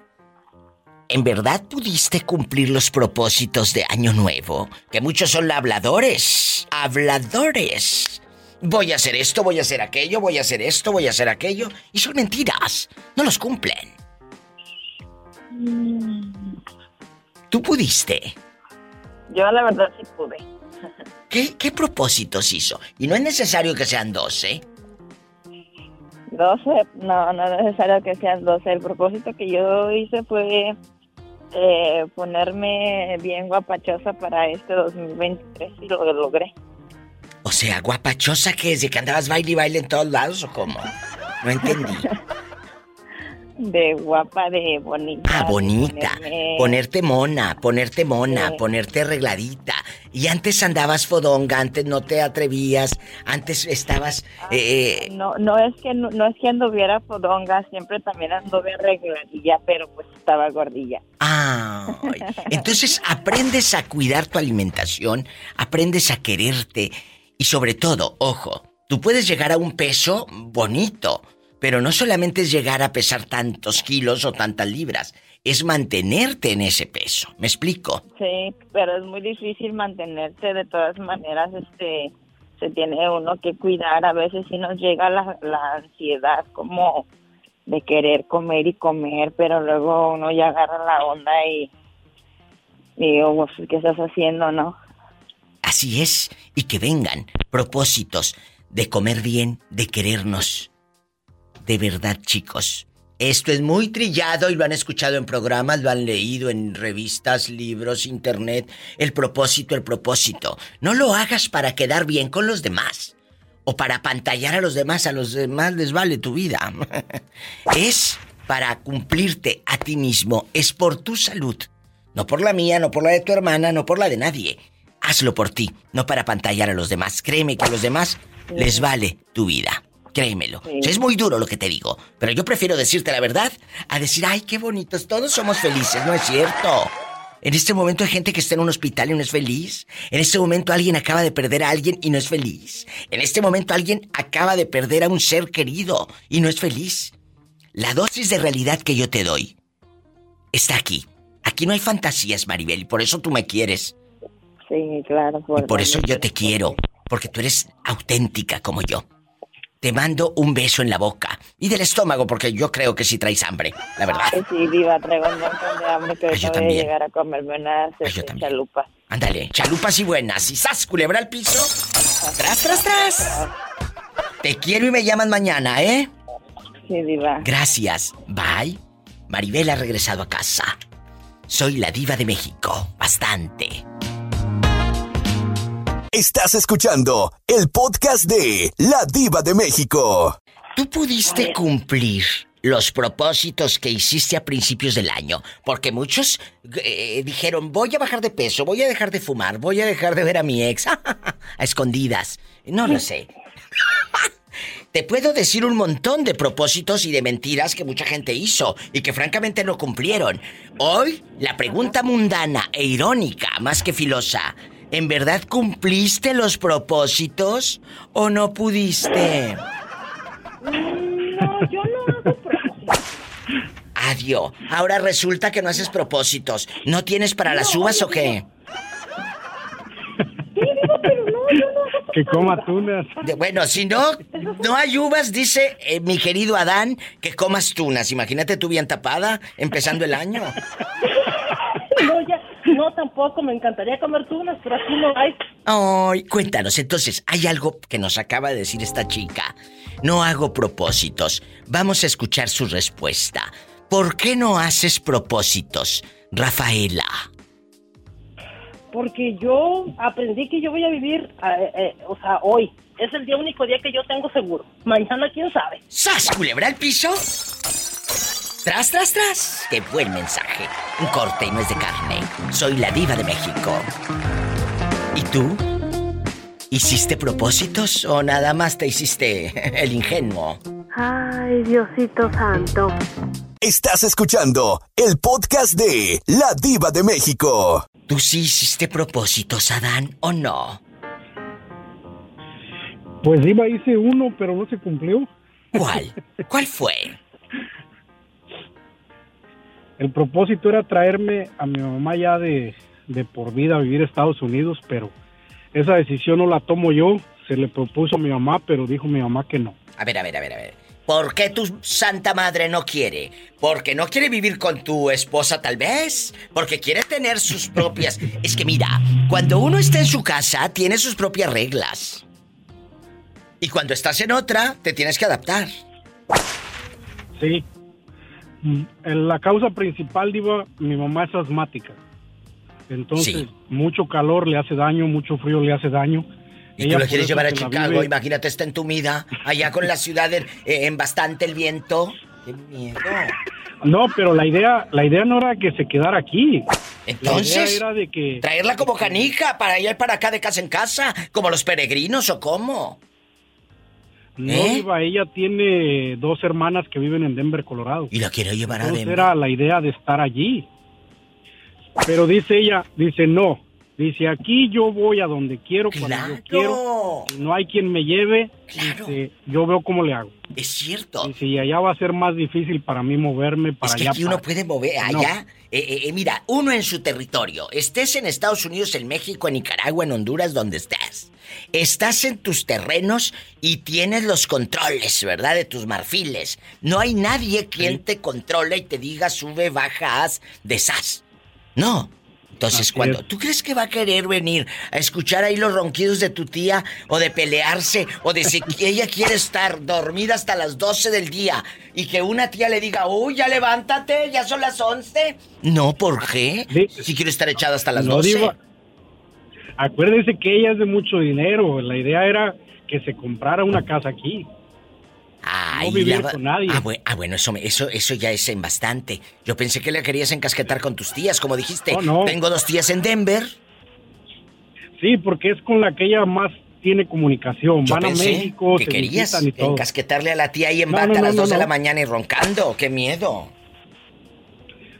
¿en verdad pudiste cumplir los propósitos de Año Nuevo? Que muchos son habladores. Habladores. Voy a hacer esto, voy a hacer aquello, voy a hacer esto, voy a hacer aquello. Y son mentiras. No los cumplen. ¿Tú pudiste? Yo la verdad sí pude. [laughs] ¿Qué, qué propósitos hizo? Y no es necesario que sean dos, ¿eh? 12, no, no es necesario que sean 12. El propósito que yo hice fue eh, ponerme bien guapachosa para este 2023 y lo logré. O sea, guapachosa que es de que andabas baile y baile en todos lados o cómo? No entendí. [laughs] De guapa, de bonita. Ah, bonita. ponerme- Ponerte mona, ponerte mona, Sí. ponerte arregladita. Y antes andabas fodonga, antes no te atrevías, antes estabas... eh, No, no es que no, no es que anduviera fodonga, siempre también anduve arregladilla, pero pues estaba gordilla. Ay, [laughs] entonces aprendes a cuidar tu alimentación, aprendes a quererte y sobre todo, ojo, tú puedes llegar a un peso bonito, pero no solamente es llegar a pesar tantos kilos o tantas libras, es mantenerte en ese peso. ¿Me explico? Sí, pero es muy difícil mantenerse de todas maneras, este, se tiene uno que cuidar, a veces sí nos llega la, la ansiedad como de querer comer y comer, pero luego uno ya agarra la onda y digo, pues, ¿qué estás haciendo, no? Así es, y que vengan propósitos de comer bien, de querernos. De verdad, chicos. Esto es muy trillado y lo han escuchado en programas, lo han leído en revistas, libros, internet. El propósito, el propósito. No lo hagas para quedar bien con los demás. O para pantallar a los demás, a los demás les vale tu vida. [laughs] es para cumplirte a ti mismo, es por tu salud. No por la mía, no por la de tu hermana, no por la de nadie. hazlo por ti, no para pantallar a los demás. Créeme que a los demás les vale tu vida. Créemelo. O sea, es muy duro lo que te digo, pero yo prefiero decirte la verdad a decir, ay, qué bonitos, todos somos felices, no es cierto. En este momento hay gente que está en un hospital y no es feliz. En este momento alguien acaba de perder a alguien y no es feliz. En este momento alguien acaba de perder a un ser querido y no es feliz. La dosis de realidad que yo te doy está aquí. Aquí no hay fantasías, Maribel, y por eso tú me quieres. Sí, claro. Y por eso yo te quiero, porque tú eres auténtica como yo. Te mando un beso en la boca y del estómago, porque yo creo que sí traes hambre, la verdad. Sí, diva, traigo un montón de hambre que Ay, yo voy a llegar a comerme unas este, chalupas. Ándale, chalupas y buenas. Y sas, culebra al piso. Tras, tras, tras. Te quiero y me llaman mañana, ¿eh? Sí, diva. Gracias. Bye. Maribel ha regresado a casa. Soy la diva de México. Bastante. Estás escuchando el podcast de La Diva de México. ¿Tú pudiste cumplir los propósitos que hiciste a principios del año? Porque muchos eh, dijeron, voy a bajar de peso, voy a dejar de fumar, voy a dejar de ver a mi ex [laughs] a escondidas. No lo sé. [laughs] Te puedo decir un montón de propósitos y de mentiras que mucha gente hizo y que francamente no cumplieron. Hoy, la pregunta mundana e irónica, más que filosa, ¿en verdad cumpliste los propósitos o no pudiste? No, yo no Adiós. Ahora resulta que no haces propósitos. ¿No tienes para las uvas o qué? Que coma tunas. De- bueno, si no, no hay uvas, dice eh, mi querido Adán, que comas tunas. Imagínate tú bien tapada, empezando el año. [laughs] No, ya, no, tampoco, me encantaría comer tunas, pero aquí no hay. Ay, cuéntanos, entonces, hay algo que nos acaba de decir esta chica. No hago propósitos. Vamos a escuchar su respuesta. ¿Por qué no haces propósitos, Rafaela? Porque yo aprendí que yo voy a vivir, eh, eh, o sea, hoy. Es el día único día que yo tengo seguro. Mañana, quién sabe. ¡Sas, culebra al piso! Tras, tras, tras. Qué buen mensaje. Un corte y no es de carne. Soy la diva de México. ¿Y tú? ¿Hiciste propósitos o nada más te hiciste el ingenuo? Ay, Diosito santo. Estás escuchando el podcast de La Diva de México. ¿Tú sí hiciste propósitos, Adán, o no? Pues iba, hice uno, pero no se cumplió. ¿Cuál? ¿Cuál fue? [laughs] El propósito era traerme a mi mamá ya de, de por vida a vivir a Estados Unidos, pero esa decisión no la tomo yo. Se le propuso a mi mamá, pero dijo mi mamá que no. A ver, a ver, a ver, a ver. ¿Por qué tu santa madre no quiere? ¿Porque no quiere vivir con tu esposa tal vez? ¿Porque quiere tener sus propias... Es que mira, cuando uno está en su casa, tiene sus propias reglas. Y cuando estás en otra, te tienes que adaptar. Sí. Mm, La causa principal, Diva, mi mamá es asmática. Entonces, mucho calor le hace daño, mucho frío le hace daño. Y Ella tú lo quieres llevar a Chicago, vive- imagínate, está entumida, allá con la ciudad en, eh, en bastante el viento. ¡Qué miedo! No, pero la idea, la idea no era que se quedara aquí. Entonces, la idea era de que Traerla como canija para y para acá de casa en casa, como los peregrinos o cómo. No ¿Eh? Diva, ella tiene dos hermanas que viven en Denver, Colorado. Y la quiere llevar a Denver. era la idea de estar allí. Pero dice ella, dice no, dice aquí yo voy a donde quiero cuando yo quiero. No hay quien me lleve. Dice, yo veo cómo le hago. Es cierto. Dice, y allá va a ser más difícil para mí moverme para Es que allá. aquí uno puede mover No. allá. Eh, eh, eh, mira, uno en su territorio. Estés en Estados Unidos, en México, en Nicaragua, en Honduras, donde estés. Estás en tus terrenos y tienes los controles, ¿verdad? De tus marfiles. No hay nadie quien te controle y te diga sube, baja, haz, deshaz. No. Entonces, cuando tú crees que va a querer venir a escuchar ahí los ronquidos de tu tía o de pelearse o de si [laughs] ella quiere estar dormida hasta las 12 del día y que una tía le diga, uy, ya levántate, ya son las 11. No, ¿por qué? Si quiere estar echada hasta las No, 12. Diva, acuérdese que ella es de mucho dinero. La idea era que se comprara una casa aquí. Ay, no vivir la con nadie. Ah, bue- ah, bueno, eso, eso, eso ya es en bastante. Yo pensé que le querías encasquetar con tus tías, como dijiste. Oh, no. Tengo dos tías en Denver. Sí, porque es con la que ella más tiene comunicación. Yo Van a pensé México, que se querías y todo. encasquetarle a la tía ahí en No, bata no, a las no, 2 de no. la mañana y roncando. ¡Qué miedo!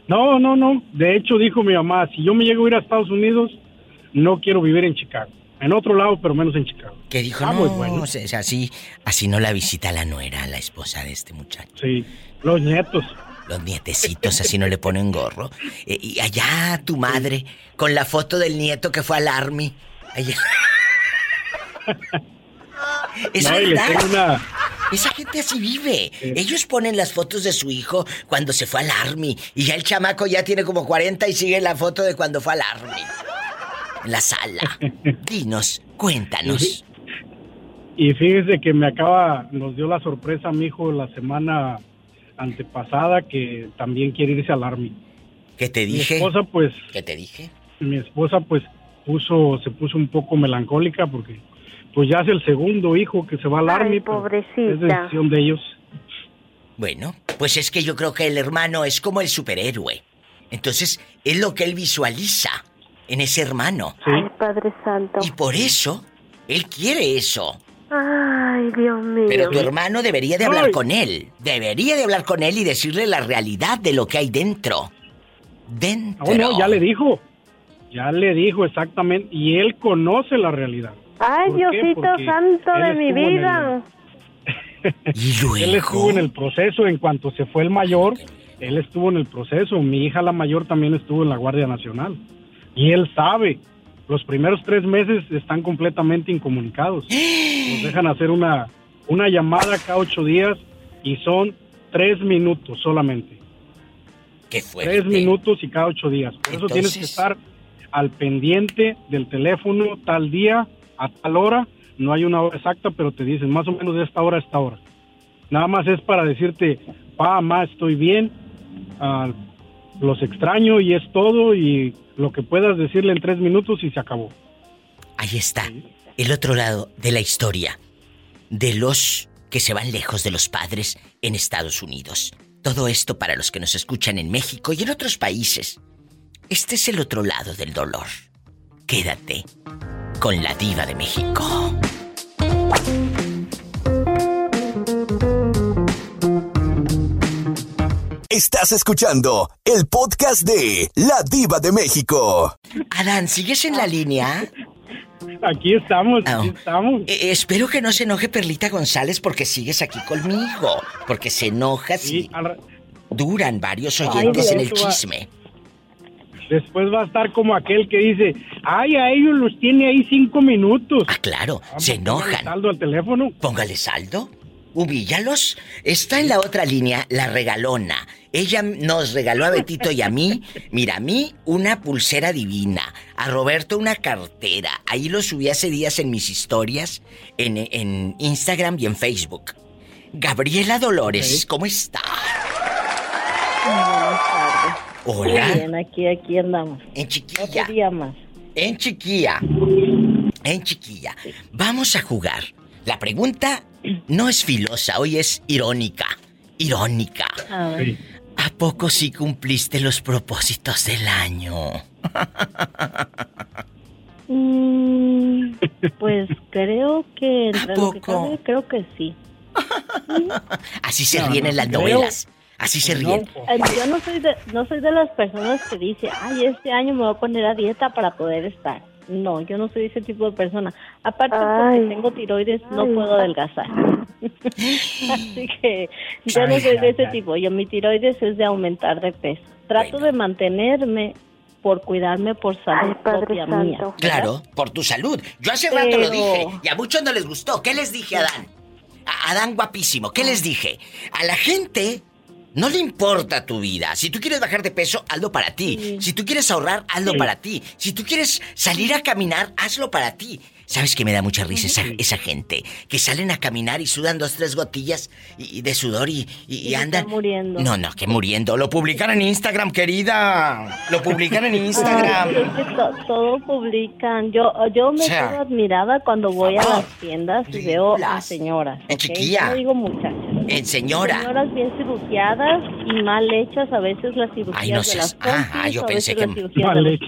No, no, no. De hecho, dijo mi mamá, si yo me llego a ir a Estados Unidos, no quiero vivir en Chicago. En otro lado, pero menos en Chicago. Que dijo, Ah, no, muy bueno. o sea, así, así no la visita la nuera, la esposa de este muchacho. Sí, los nietos. Los nietecitos, así no le ponen gorro. Eh, y allá tu madre, con la foto del nieto que fue al Army. Allá. Es [laughs] No, una- Esa gente así vive. Ellos ponen las fotos de su hijo cuando se fue al Army. Y ya el chamaco ya tiene como 40 y sigue la foto de cuando fue al Army. La sala. [laughs] Dinos, cuéntanos. Y fíjese que me acaba, nos dio la sorpresa a mi hijo la semana antepasada que también quiere irse al Army. ¿Qué te Mi dije? esposa, pues, ¿Qué te dije? mi esposa, pues, puso, se puso un poco melancólica porque, pues, ya es el segundo hijo que se va al Army. pero Es decisión de ellos. Bueno, pues es que yo creo que el hermano es como el superhéroe. Entonces, es lo que él visualiza en ese hermano. Ay, Padre Santo. Y por eso, él quiere eso. Ay, Dios mío. Pero tu hermano debería de hablar Ay. con él. Debería de hablar con él y decirle la realidad de lo que hay dentro. Dentro. Oh, no, ya le dijo. Ya le dijo exactamente. Y él conoce la realidad. Ay. Diosito Porque santo de mi vida. [laughs] Él estuvo en el proceso en cuanto se fue el mayor. Él estuvo en el proceso. Mi hija la mayor también estuvo en la Guardia Nacional. Y él sabe. Los primeros tres meses están completamente incomunicados. [gasps] Nos dejan hacer una, una llamada cada ocho días y son tres minutos solamente. Qué fuerte. Tres minutos y cada ocho días. Por eso tienes que estar al pendiente del teléfono tal día, a tal hora. No hay una hora exacta, pero te dicen más o menos de esta hora a esta hora. Nada más es para decirte, pa, ma, estoy bien, ah, los extraño y es todo y lo que puedas decirle en tres minutos y se acabó. Ahí está. El otro lado de la historia. De los que se van lejos de los padres en Estados Unidos. Todo esto para los que nos escuchan en México y en otros países. Este es el otro lado del dolor. Quédate con la diva de México. Estás escuchando el podcast de La Diva de México. Adán, ¿sigues en la línea? Aquí estamos, aquí estamos. Eh, espero que no se enoje Perlita González porque sigues aquí conmigo. Porque se enoja si duran varios Ay, oyentes en el va- chisme. Después va a estar como aquel que dice, ay, a ellos los tiene ahí cinco minutos. Ah, claro, se enojan. saldo al teléfono? Póngale saldo. Humíllalos. Está en la otra línea la regalona. Ella nos regaló a Betito y a mí, mira, a mí una pulsera divina, a Roberto una cartera. Ahí lo subí hace días en mis historias, en, en Instagram y en Facebook. Gabriela Dolores, ¿cómo está? Buenas tardes. Hola. Muy bien, aquí, aquí andamos. En chiquilla. Otro día más. En chiquilla. En chiquilla. Vamos a jugar. La pregunta no es filosa, hoy es irónica. Irónica. A. ¿A poco sí cumpliste los propósitos del año? [laughs] Mm, pues creo que que cabe, creo que sí. Así se No, ríen no en las creo. novelas. Así se ríen. Yo no soy de, no soy de las personas que dice, ay, este año me voy a poner a dieta para poder estar. No, yo no soy ese tipo de persona. Aparte porque tengo tiroides, no puedo adelgazar. [laughs] Así que yo no soy de ese ay. tipo. Yo mi tiroides es de aumentar de peso. Trato de mantenerme por cuidarme por salud propia mía. ¿verdad? Claro, por tu salud. Yo hace rato lo dije y a muchos no les gustó. ¿Qué les dije, Adán? A Adán guapísimo, ¿qué les dije? A la gente no le importa tu vida. Si tú quieres bajar de peso, hazlo para ti. Si tú quieres ahorrar, hazlo Sí. para ti. Si tú quieres salir a caminar, hazlo para ti. ¿Sabes que me da mucha risa esa, esa gente? Que salen a caminar y sudan dos, tres gotillas y, y de sudor y, y- andan... están muriendo. No, no, que muriendo. Lo publican en Instagram, querida. Lo publican en [laughs] Ay, Instagram. es que to- todo publican. Yo, yo me O sea, quedo admirada cuando voy a las tiendas y veo a señoras. En chiquilla. No digo muchachas, En señora. Señoras bien cirugiadas y mal hechas a veces las cirugías Ay, no de las seas. Ah, yo pensé que. las los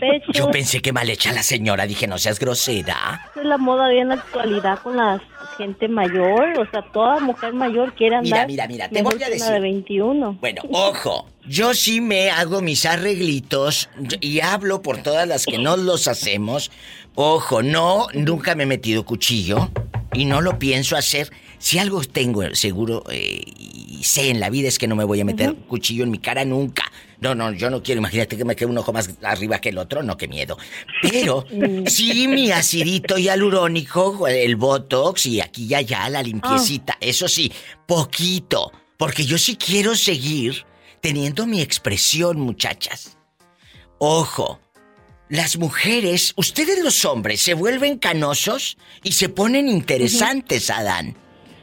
pechos. Yo pensé que mal hecha la señora. Dije, no seas grosera. La moda de en la actualidad con la gente mayor, o sea, toda mujer mayor quiere Mira, andar mira, mira, te mejor voy a decir. de 21. Bueno, ojo, yo sí me hago mis arreglitos y hablo por todas las que no los hacemos. Ojo, no, nunca me he metido cuchillo y no lo pienso hacer. Si algo tengo seguro eh, y sé en la vida es que no me voy a meter cuchillo en mi cara nunca. No, no, yo no quiero, imagínate que me quede un ojo más arriba que el otro, no, qué miedo. [laughs] Pero sí mi acidito hialurónico, el botox y aquí y allá la limpiecita, eso sí, poquito, porque yo sí quiero seguir teniendo mi expresión, muchachas. Ojo, las mujeres, ustedes los hombres, se vuelven canosos y se ponen interesantes, Adán.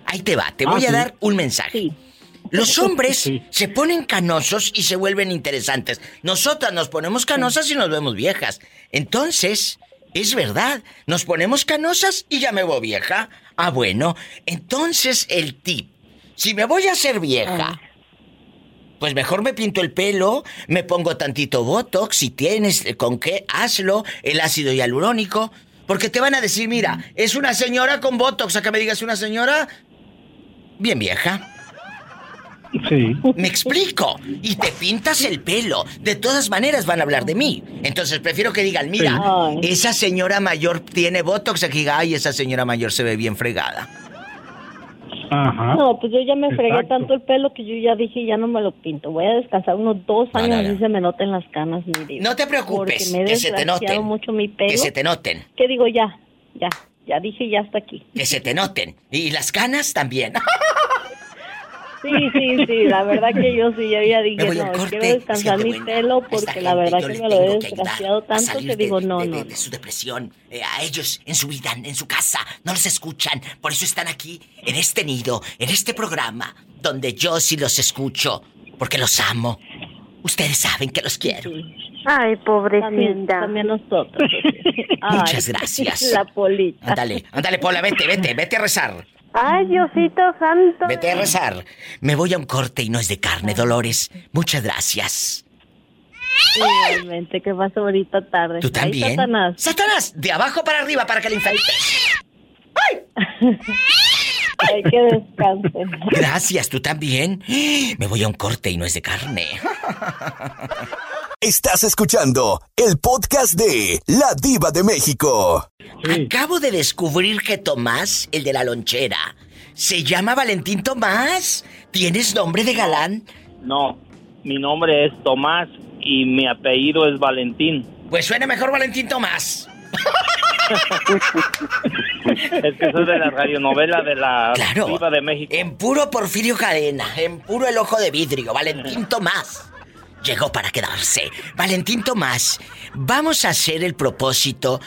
Ahí te va, te Ah, voy a sí. dar un mensaje. Los [laughs] hombres se ponen canosos y se vuelven interesantes. Nosotras nos ponemos canosas y nos vemos viejas. Entonces, es verdad, nos ponemos canosas y ya me veo vieja. Ah, bueno, entonces el tip. Si me voy a hacer vieja, pues mejor me pinto el pelo, me pongo tantito botox, si tienes eh, con qué, hazlo, el ácido hialurónico, porque te van a decir, mira, es una señora con botox, a que me digas una señora bien vieja. Sí. Me explico. Y te pintas el pelo. De todas maneras van a hablar de mí. Entonces prefiero que digan, mira, esa señora mayor tiene botox, aquí diga, ay, esa señora mayor se ve bien fregada. Ajá. No, pues yo ya me fregué Exacto. tanto el pelo que yo ya dije, ya no me lo pinto. Voy a descansar unos dos años no, no. y se me noten las canas, mi. No te preocupes, Porque me que se te noten. mucho mi pelo. Que se te noten. ¿Qué digo? Ya, ya, ya dije ya hasta aquí. Que se te noten. Y las canas también. [laughs] Sí, sí, sí, la verdad que yo sí, yo ya dije, no, corte, quiero descansar mi pelo porque la verdad que me lo he desgraciado tanto que de- digo, no, de, no. de- de su depresión. Eh, a ellos en su vida, en su casa, no los escuchan. Por eso están aquí, en este nido, en este programa, donde yo sí los escucho, porque los amo. Ustedes saben que los quiero. Ay, pobrecita. También, también nosotros. [laughs] Muchas gracias. [laughs] La polita. Ándale, ándale, Pola, vete, vete, vete a rezar. Ay, Diosito santo. Vete a rezar. Me voy a un corte y no es de carne, Dolores. Muchas gracias. Igualmente, que pasa ahorita tarde. ¿Tú también? Satanás. Satanás, de abajo para arriba para que le infectes. Hay que descansen. Gracias, tú también. Me voy a un corte y no es de carne. Estás escuchando el podcast de La Diva de México. Acabo de descubrir que Tomás, el de la lonchera, se llama Valentín Tomás. ¿Tienes nombre de galán? No, mi nombre es Tomás y mi apellido es Valentín. Pues suena mejor Valentín Tomás. Es que soy de la radionovela de la Claro. Viva de México. En puro Porfirio Cadena, en puro el ojo de vidrio, Valentín Tomás. Llegó para quedarse. Valentín Tomás, vamos a hacer el propósito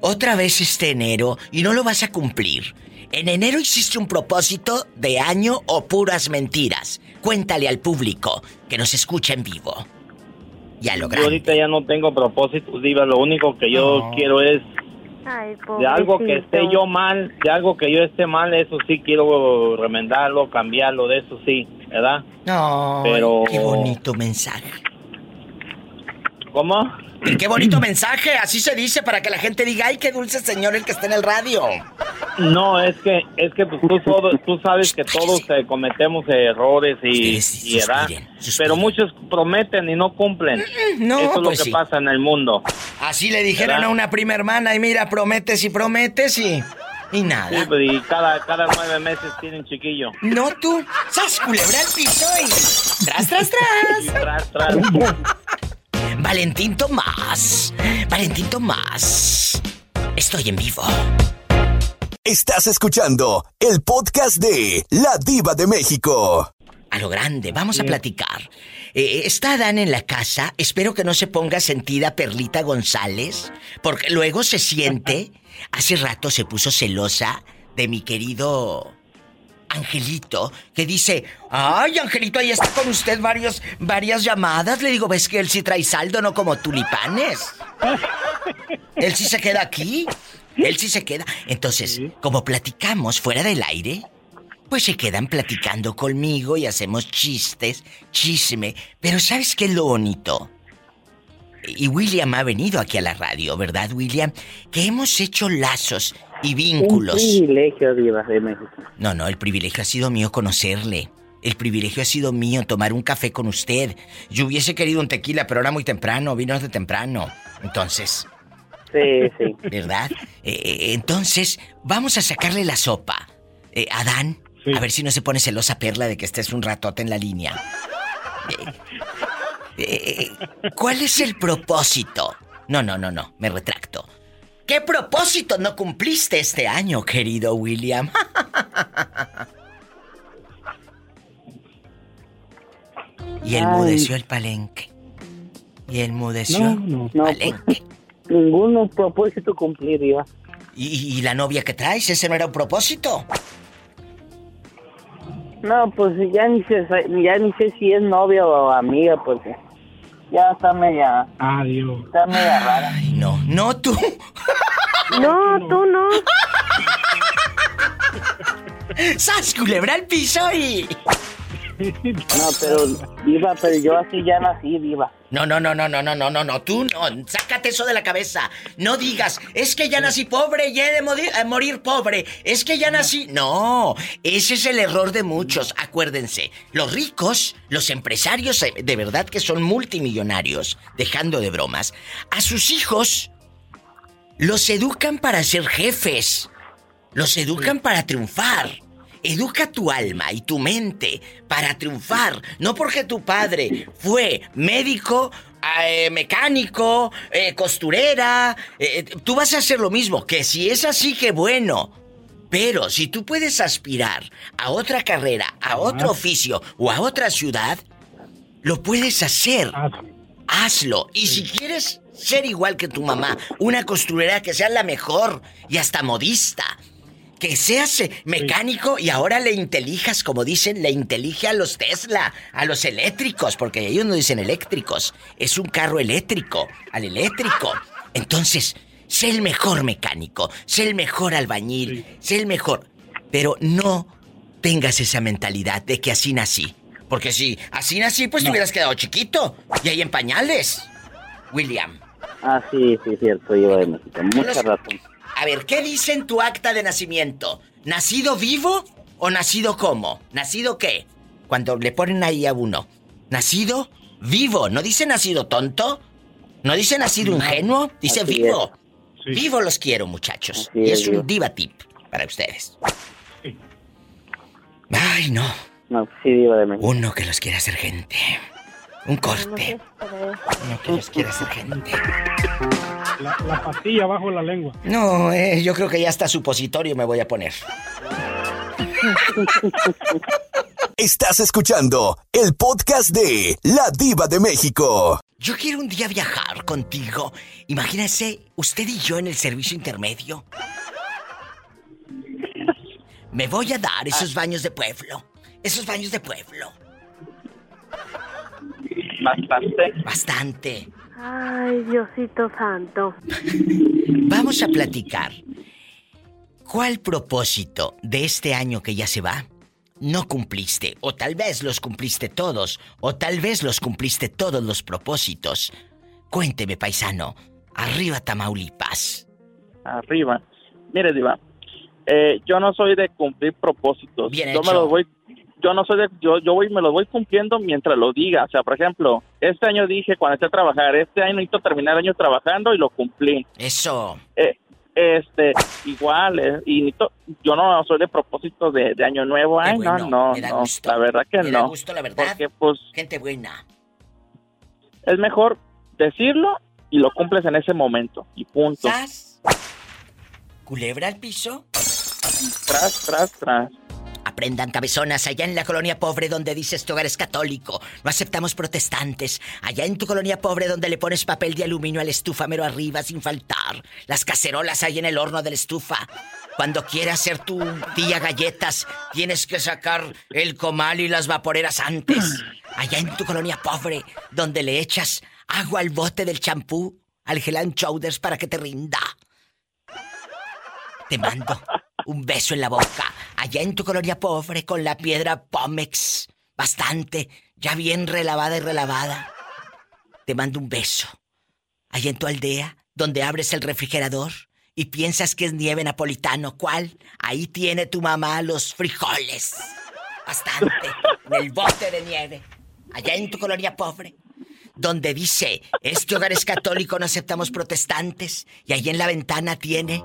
otra vez este enero y no lo vas a cumplir. En enero hiciste un propósito de año o puras mentiras. Cuéntale al público que nos escucha en vivo. Ya lo Yo grande. ahorita ya no tengo propósitos, Diva. Lo único que yo No. quiero es Ay, de algo que esté yo mal, de algo que yo esté mal, eso sí quiero remendarlo, cambiarlo, de eso sí, ¿verdad? No, Pero- qué bonito mensaje. ¿Cómo? Y qué bonito mensaje, así se dice para que la gente diga, ay, qué dulce señor el que está en el radio. No, es que es que pues, tú, todo- tú sabes que todos eh, cometemos errores y, y ¿verdad? pero muchos prometen y no cumplen. no, Eso es lo pues que sí. pasa en el mundo. Así le dijeron ¿Verdad? a una prima hermana y mira, prometes y prometes y... Y nada. Sí, pues, y cada, cada nueve meses tienen chiquillo. No tú. ¡Sas, culebra al piso y... ¡Tras, tras, Y tras! tras, tras. [laughs] Valentín Tomás. Valentín Tomás. Estoy en vivo. Estás escuchando el podcast de La Diva de México. A lo grande, vamos a platicar. Eh, está Dan en la casa. Espero que no se ponga sentida Perlita González, porque luego se siente. [laughs] Hace rato se puso celosa de mi querido Angelito, que dice: Ay, Angelito, ahí está con usted varios, varias llamadas. Le digo, ¿ves que él sí trae saldo, no como tulipanes? Él sí se queda aquí. Él sí se queda. Entonces, como platicamos fuera del aire, pues se quedan platicando conmigo y hacemos chistes, chisme. Pero ¿sabes qué es lo bonito? Y William ha venido aquí a la radio, ¿verdad, William? Que hemos hecho lazos y vínculos. Un privilegio, Diva de México. No, no, el privilegio ha sido mío conocerle. El privilegio ha sido mío tomar un café con usted. Yo hubiese querido un tequila, pero era muy temprano, vino de temprano. Entonces. Sí, sí. ¿Verdad? Eh, eh, entonces, vamos a sacarle la sopa. Eh, Adán, a ver si no se pone celosa Perla de que estés un ratote en la línea. Eh, eh, ¿Cuál es el propósito? No, no, no, no, me retracto. ¿Qué propósito no cumpliste este año, querido William? [laughs] y enmudeció el palenque. Y enmudeció No, no, el palenque. Ningún propósito cumplir, Diva. ¿Y, y la novia que traes? ¿Ese no era un propósito? No, pues ya ni sé, ya ni sé si es novia o amiga, porque ya está media, Adiós. está media rara. Ay, no, no tú. [laughs] No, tú no. [laughs] ¡Sas, culebra al piso y... No, pero, Diva, pero yo así ya nací, Diva. No, no, no, no, no, no, no, no, no, tú no, sácate eso de la cabeza. No digas, es que ya nací pobre y he de morir, eh, morir pobre. Es que ya nací. No, ese es el error de muchos. Acuérdense, los ricos, los empresarios eh, de verdad que son multimillonarios, dejando de bromas, a sus hijos los educan para ser jefes. Los educan para triunfar. Educa tu alma y tu mente para triunfar. No porque tu padre fue médico, eh, mecánico, eh, costurera. eh, tú vas a hacer lo mismo. Que si es así, que bueno. Pero si tú puedes aspirar a otra carrera, a otro oficio o a otra ciudad, lo puedes hacer. Hazlo. Y si quieres ser igual que tu mamá, una costurera que sea la mejor y hasta modista, que seas eh, mecánico y ahora le intelijas, como dicen, le intelige a los Tesla, a los eléctricos, porque ellos no dicen eléctricos, es un carro eléctrico, al eléctrico. Entonces, sé el mejor mecánico, sé el mejor albañil, sé el mejor, pero no tengas esa mentalidad de que así nací. Porque si así nací, pues te hubieras quedado chiquito y ahí en pañales. William. Ah, sí, sí, cierto, Diva de México. Mucha razón. A ver, ¿qué dice en tu acta de nacimiento? ¿Nacido vivo o nacido cómo? ¿Nacido qué? Cuando le ponen ahí a uno. ¿Nacido vivo? ¿No dice nacido tonto? ¿No dice nacido ingenuo? Dice Así vivo. Vivo los quiero, muchachos. Así y es, es un Diva. tip para ustedes. Ay, no. No, sí, Diva de México. Uno que los quiere hacer gente. Un corte. Uno que los quiere hacer gente. La, la pastilla bajo la lengua. No, eh, yo creo que ya hasta supositorio me voy a poner. Estás escuchando el podcast de La Diva de México. Yo quiero un día viajar contigo. Imagínense, usted y yo en el servicio intermedio. Me voy a dar esos baños de pueblo. Esos baños de pueblo. Bastante. Bastante. Ay, Diosito santo. Vamos a platicar. ¿Cuál propósito de este año que ya se va no cumpliste? O tal vez los cumpliste todos, o tal vez los cumpliste todos los propósitos. Cuénteme, paisano. Arriba Tamaulipas. Arriba. Mire, Diva, eh, yo no soy de cumplir propósitos. Bien yo hecho. me los voy, yo no soy de, yo, yo voy, me los voy cumpliendo mientras lo diga. O sea, por ejemplo, este año dije cuando empecé a trabajar, este año necesito terminar el año trabajando y lo cumplí. Eso. Eh, este, igual, eh, y necesito- yo no soy de propósito de, de año nuevo. Ay, bueno, no, no, me da no, gusto. la verdad que Me da no. gusto, la verdad. Porque, pues, Gente buena. es mejor decirlo y lo cumples en ese momento. Y punto. ¿Sas? ¿Culebra al piso? Tras, tras, tras. Aprendan cabezonas allá en la colonia pobre donde dices tu hogar es católico. No aceptamos protestantes. Allá en tu colonia pobre donde le pones papel de aluminio al estufa mero arriba sin faltar. Las cacerolas ahí en el horno de la estufa. Cuando quieras hacer tu tía galletas, tienes que sacar el comal y las vaporeras antes. Allá en tu colonia pobre donde le echas agua al bote del champú, al Helan Shoulders para que te rinda. Te mando un beso en la boca. Allá en tu colonia pobre con la piedra Pómex. Bastante. Ya bien relavada y relavada. Te mando un beso. Allá en tu aldea, donde abres el refrigerador y piensas que es nieve napolitano. ¿Cuál? Ahí tiene tu mamá los frijoles. Bastante. En el bote de nieve. Allá en tu colonia pobre donde dice, este hogar es católico, no aceptamos protestantes, y ahí en la ventana tiene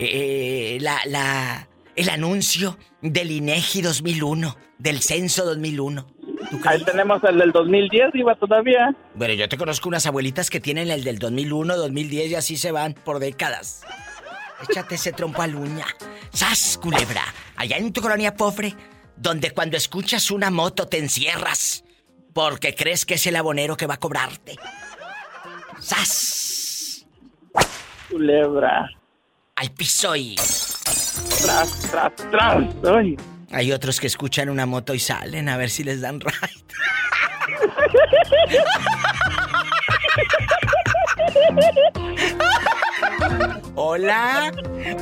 eh, la, la, el anuncio del INEGI 2001, del censo 2001. Ahí tenemos el del 2010, iba todavía. Bueno, yo te conozco unas abuelitas que tienen el del 2001, 2010 y así se van por décadas. Échate ese trompo a uña. ¡Sas, culebra! Allá en tu colonia pobre, donde cuando escuchas una moto te encierras porque crees que es el abonero que va a cobrarte. ¡Sas! Culebra. Al piso y. Tras, tras, tras. Ay. Hay otros que escuchan una moto y salen a ver si les dan ride. Hola,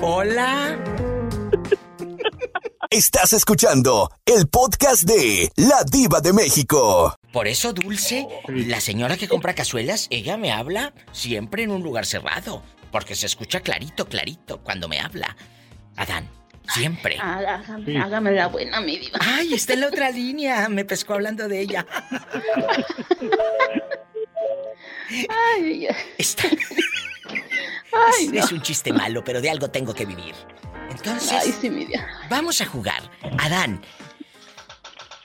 hola. Estás escuchando el podcast de La Diva de México. Por eso, Dulce, la señora que compra cazuelas, ella me habla siempre en un lugar cerrado. Porque se escucha clarito, clarito cuando me habla. Adán, siempre. Hágame, hágame la buena, mi diva. Ay, está en la otra línea. Me pescó hablando de ella. Ay, ay. Está... Ay, es, no. es un chiste malo, pero de algo tengo que vivir. Entonces, Ay, sí, mi diva. vamos a jugar. Adán,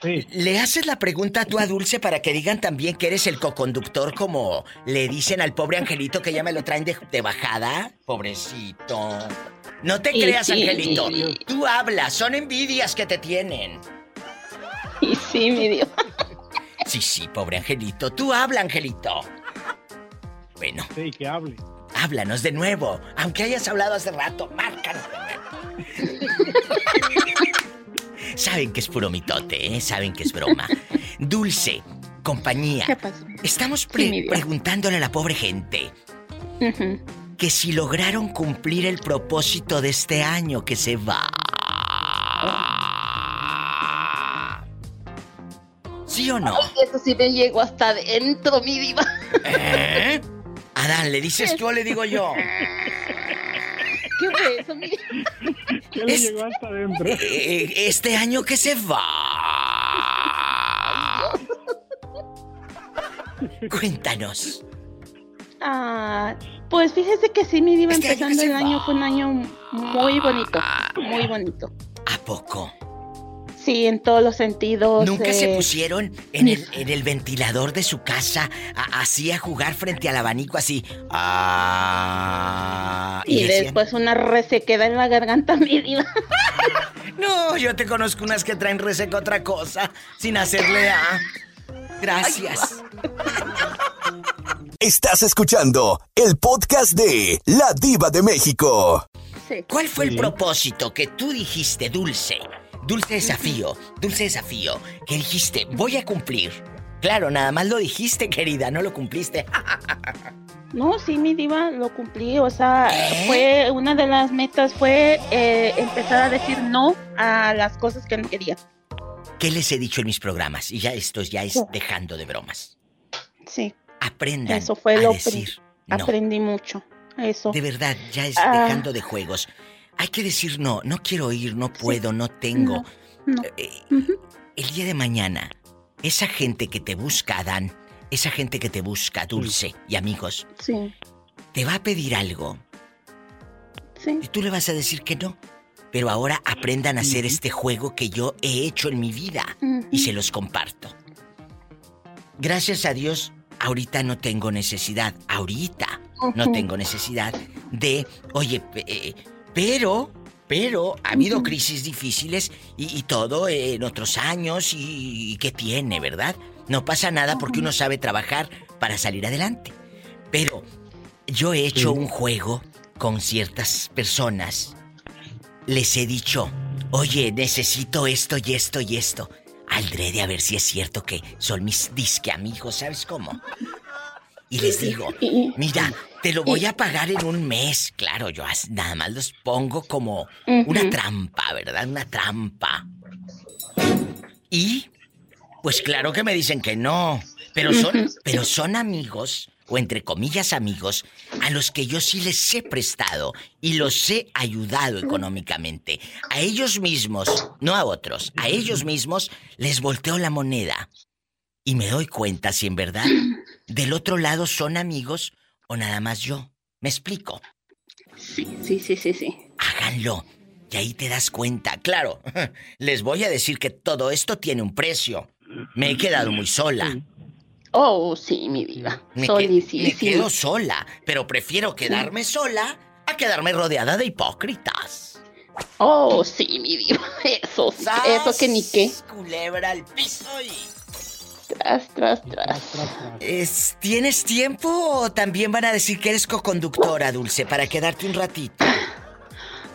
¿le haces la pregunta tú a Dulce para que digan también que eres el coconductor como le dicen al pobre Angelito que ya me lo traen de, de bajada? Pobrecito. No te Y creas, sí, Angelito. mi Dios. Tú hablas, son envidias que te tienen. [laughs] Y sí, mi diva. Sí, sí, pobre Angelito. Tú habla, Angelito. Bueno. Sí, que hable. Háblanos de nuevo. Aunque hayas hablado hace rato, márcanos de nuevo. [laughs] Saben que es puro mitote, ¿eh? Saben que es broma. Dulce, compañía. ¿Qué pasó? Estamos pre- preguntándole a la pobre gente. Que si lograron cumplir el propósito de este año que se va. ¿Sí o no? Ay, eso sí me llegó hasta adentro, mi diva. ¿Eh? Adán, ¿le dices tú o le digo yo? ¿Qué fue eso, mi diva? ¿Qué le llegó hasta adentro? Eh, este año que se va. Cuéntanos. Ah, pues fíjese que sí, mi diva, Este empezando el año fue un año muy bonito, muy bonito. ¿A poco? Sí, en todos los sentidos. ¿Nunca se eh, pusieron en el, en el ventilador de su casa a- así a jugar frente al abanico así? Ah, Y después una resequeda en la garganta, mi diva. [laughs] No, yo te conozco unas que traen reseca otra cosa sin hacerle a. Gracias. Estás escuchando el podcast de La Diva de México. ¿Cuál fue el propósito que tú dijiste, Dulce? Dulce desafío, dulce desafío, que dijiste, voy a cumplir. Claro, nada más lo dijiste, [laughs] querida, no lo cumpliste. [laughs] No, sí, mi diva, lo cumplí. O sea, ¿Eh? fue una de las metas fue eh, empezar a decir no a las cosas que no quería. ¿Qué les he dicho en mis programas? Y ya esto ya es dejando de bromas. Sí, Aprendan eso fue a decir no. aprendí mucho. Eso. De verdad, ya es Ah. dejando de juegos. Hay que decir no, no quiero ir, no puedo, no tengo. No. Eh, El día de mañana, esa gente que te busca, Adán, esa gente que te busca, Dulce y amigos, Sí, te va a pedir algo. Y tú le vas a decir que no. Pero ahora aprendan a hacer este juego que yo he hecho en mi vida y se los comparto. Gracias a Dios, ahorita no tengo necesidad, ahorita no tengo necesidad de, oye, pe- eh, pero, pero ha habido crisis difíciles y, y todo en otros años y, y ¿qué tiene, verdad? No pasa nada porque uno sabe trabajar para salir adelante. Pero yo he hecho un juego con ciertas personas. Les he dicho, oye, necesito esto y esto y esto. Aldré de a ver si es cierto que son mis disque amigos, ¿sabes cómo? Y les digo, mira, te lo voy a pagar en un mes. Claro, yo nada más los pongo como una trampa, ¿verdad? Una trampa. Y, pues claro que me dicen que no. Pero son, pero son amigos, o entre comillas amigos, a los que yo sí les he prestado y los he ayudado económicamente. A ellos mismos, no a otros, a ellos mismos les volteo la moneda. Y me doy cuenta si en verdad del otro lado son amigos o nada más yo. ¿Me explico? Sí, sí, sí, sí, sí. Háganlo. Y ahí te das cuenta. Claro, [laughs] les voy a decir que todo esto tiene un precio. Me he quedado muy sola. Oh, sí, mi diva. Me, que- Solicísima. me quedo sola, pero prefiero quedarme sola a quedarme rodeada de hipócritas. Oh, sí, mi diva. [laughs] Eso, sí, eso que ni qué. Culebra al piso y... Tras, tras, tras. Es- ¿Tienes tiempo o también van a decir que eres coconductora, Dulce, para quedarte un ratito?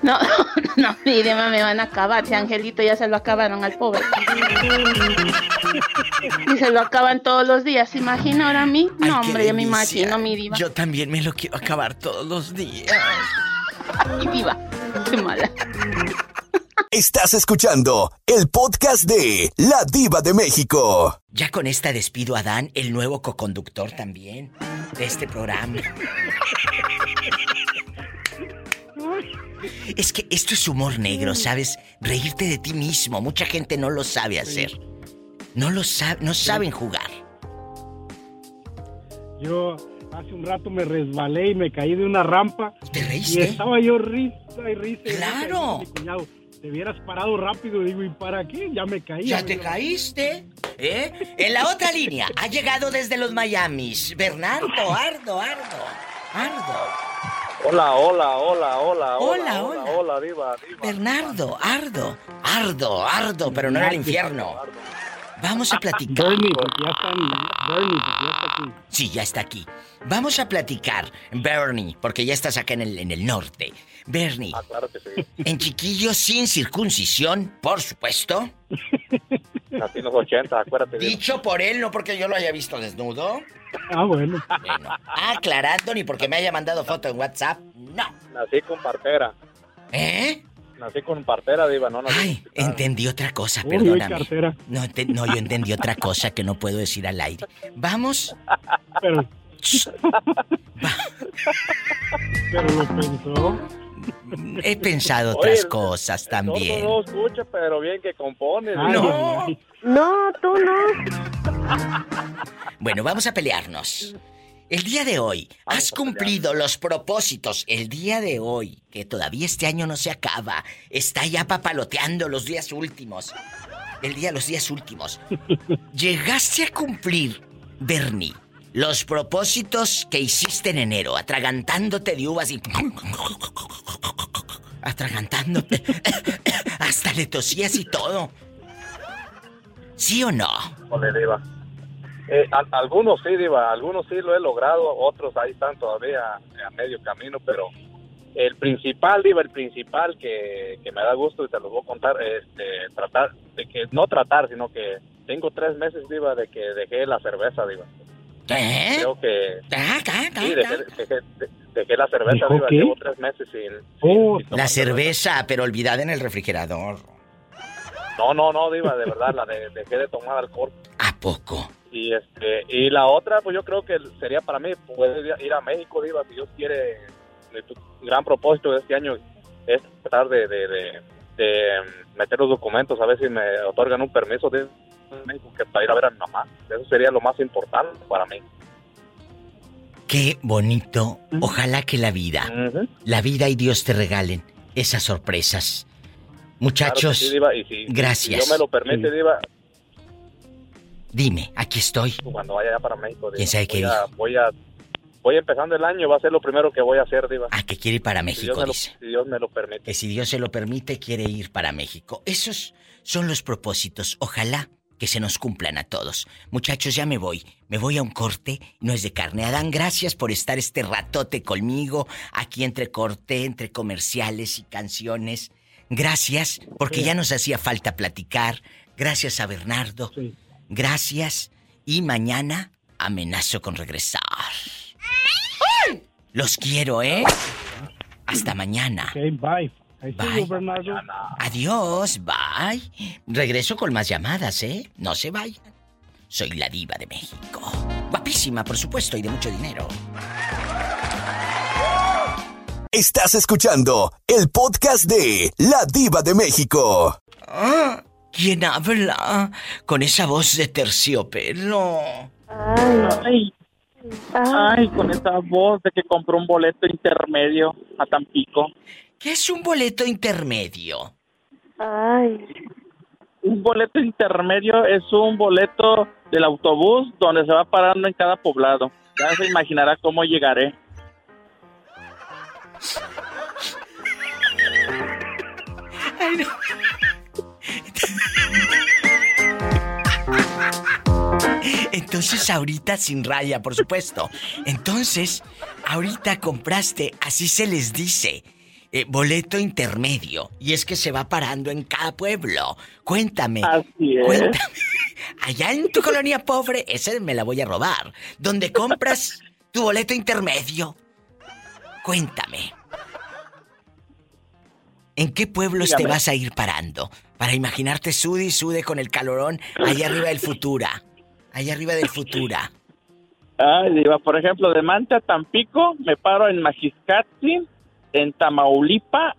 No, [laughs] no, mi diva me van a acabar. Si Angelito ya se lo acabaron al pobre. [laughs] [laughs] Y se lo acaban todos los días. ¿Se imagina ahora a mí? Ay, No, hombre, yo me imagino, mi diva. Yo también me lo quiero acabar todos los días. Ay, diva. Qué mala. Estás escuchando el podcast de La Diva de México. Ya con esta despido a Dan, el nuevo coconductor también de este programa. Es que esto es humor negro, ¿sabes? Reírte de ti mismo. Mucha gente no lo sabe hacer. No lo sabe, no saben jugar. Yo hace un rato me resbalé y me caí de una rampa. ¿Te Y reíste? estaba yo risa y risa. y ¡Claro! y cuñado, te hubieras parado rápido. Digo, ¿y para qué? Ya me caí. Ya te caíste. ¿Eh? En la otra línea, ha llegado desde los Miamis. Bernardo, Ardo, Ardo. Ardo. Hola, hola, hola, hola, Hola, hola, hola, hola, diva, diva. Bernardo, Ardo. Ardo, Ardo, pero no en el infierno. Vamos a platicar. Bernie, porque ya están. Bernie, porque ya está aquí. Sí, ya está aquí. Vamos a platicar, Bernie, porque ya estás acá en el, en el norte. Bernie, Ah, claro que sí. en chiquillos sin circuncisión, por supuesto. Así en los 80, acuérdate. diva. Dicho por él, no porque yo lo haya visto desnudo. Ah, bueno. Bueno, aclarando, ni porque me haya mandado foto en WhatsApp. No. Nací con partera. ¿Eh? Nací con partera, diva, no nací Ay, entendí otra cosa, Uy, perdóname. cartera. No, te- no, yo entendí otra cosa que no puedo decir al aire. Vamos. Pero. Pero lo pensó. He pensado Oye, otras cosas también. no, no escucha, pero bien que compone. Ay. No. No, tú no. Bueno, vamos a pelearnos. El día de hoy, has cumplido los propósitos. El día de hoy, que todavía este año no se acaba, está ya papaloteando los días últimos. El día, los días últimos. [laughs] Llegaste a cumplir, Bernie, los propósitos que hiciste en enero, atragantándote de uvas y. [laughs] Atragantándote. [laughs] Hasta le tosías y todo. ¿Sí o no? Híjole, diva. Eh, a- algunos sí, diva, algunos sí lo he logrado, otros ahí están todavía a medio camino, pero el principal, diva, el principal que, que me da gusto y te lo voy a contar, este, tratar, de que, no tratar, sino que tengo tres meses, diva, de que dejé la cerveza, diva. ¿Eh? Creo que... Ah, ah, ah, Sí, dejé, dejé- de- dejé la cerveza, ¿Dijo diva, qué? llevo tres meses sin... Oh, La cerveza, pero olvidada en el refrigerador. No, no, no, diva, de verdad, la de, dejé de tomar alcohol. ¿A poco? Y este y la otra, pues yo creo que sería para mí poder ir a México, Diva, si Dios quiere. Mi gran propósito de este año es tratar de, de, de- de, meter los documentos, a ver si me otorgan un permiso de México que para ir a ver a mi mamá. Eso sería lo más importante para mí. Qué bonito. Ojalá que la vida, la vida y Dios te regalen esas sorpresas. Muchachos, Claro que sí, Diva, y si, si gracias. Dios me lo permite, Diva, Dime, aquí estoy. cuando vaya allá para México, Diva, ¿Quién sabe qué voy, a, voy a voy empezando el año, va a ser lo primero que voy a hacer, Diva. Ah, que quiere ir para si, México, Dios me lo, dice. si Dios me lo permite. Que si Dios se lo permite, quiere ir para México. Esos son los propósitos. Ojalá que se nos cumplan a todos. Muchachos, ya me voy. Me voy a un corte. No es de carne. Adán, gracias por estar este ratote conmigo. Aquí entre corte, entre comerciales y canciones. Gracias, porque ya nos hacía falta platicar. Gracias a Bernardo. Gracias. Y mañana amenazo con regresar. Los quiero, ¿eh? Hasta mañana. Bye. Ahí Bye. sigo, Bernardo. Adiós, bye. Regreso con más llamadas, ¿eh? No se vayan. Soy la diva de México. Guapísima, por supuesto, y de mucho dinero. Estás escuchando el podcast de La Diva de México. Ah, ¿Quién habla? Con esa voz de terciopelo. Ay, ay, con esa voz de que compró un boleto intermedio a Tampico. ¿Qué es un boleto intermedio? Ay. Un boleto intermedio es un boleto del autobús donde se va parando en cada poblado. Ya se imaginará cómo llegaré. Ay, no. Entonces ahorita sin raya, por supuesto. Entonces, ahorita compraste, así se les dice, eh, boleto intermedio. Y es que se va parando en cada pueblo. Cuéntame. Así es. Cuéntame. Allá en tu colonia pobre, ese me la voy a robar. Donde compras tu boleto intermedio. Cuéntame. ¿En qué pueblos te vas a ir parando? Para imaginarte sude y sude con el calorón allá arriba del Futura. Allá arriba del Futura. Ay, Diva, por ejemplo, de Manta a Tampico, me paro en Majiscatzi, en Tamaulipa,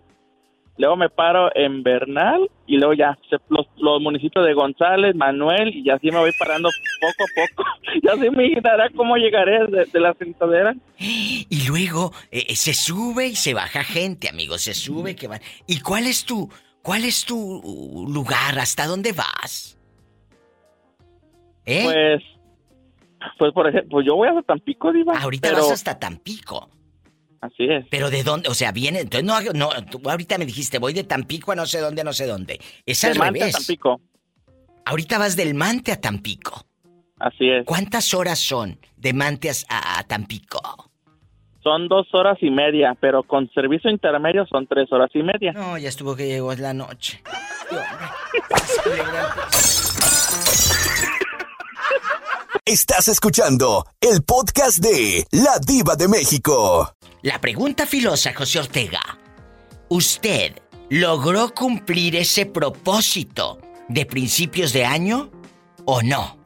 luego me paro en Bernal y luego ya los, los municipios de González, Manuel y así me voy parando poco a poco. [laughs] ya se me imaginará cómo llegaré de, de la sentadera. Y luego eh, eh, se sube y se baja gente, amigos. Se sube que van. ¿Y cuál es tu, cuál es tu lugar? ¿Hasta dónde vas? ¿Eh? Pues, pues por ejemplo, yo voy hasta Tampico, Diva. Ahorita pero- vas hasta Tampico. Así es. Pero de dónde, o sea, viene, entonces no, no, tú ahorita me dijiste, voy de Tampico a no sé dónde, no sé dónde. Es De al Manta a revés. Tampico. Ahorita vas del Mante a Tampico. Así es. ¿Cuántas horas son de Mante a, a Tampico? Son dos horas y media, pero con servicio intermedio son tres horas y media. No, ya estuvo que llegó la noche. Estás escuchando el podcast de La Diva de México. La pregunta filosa, José Ortega. ¿Usted logró cumplir ese propósito de principios de año o no?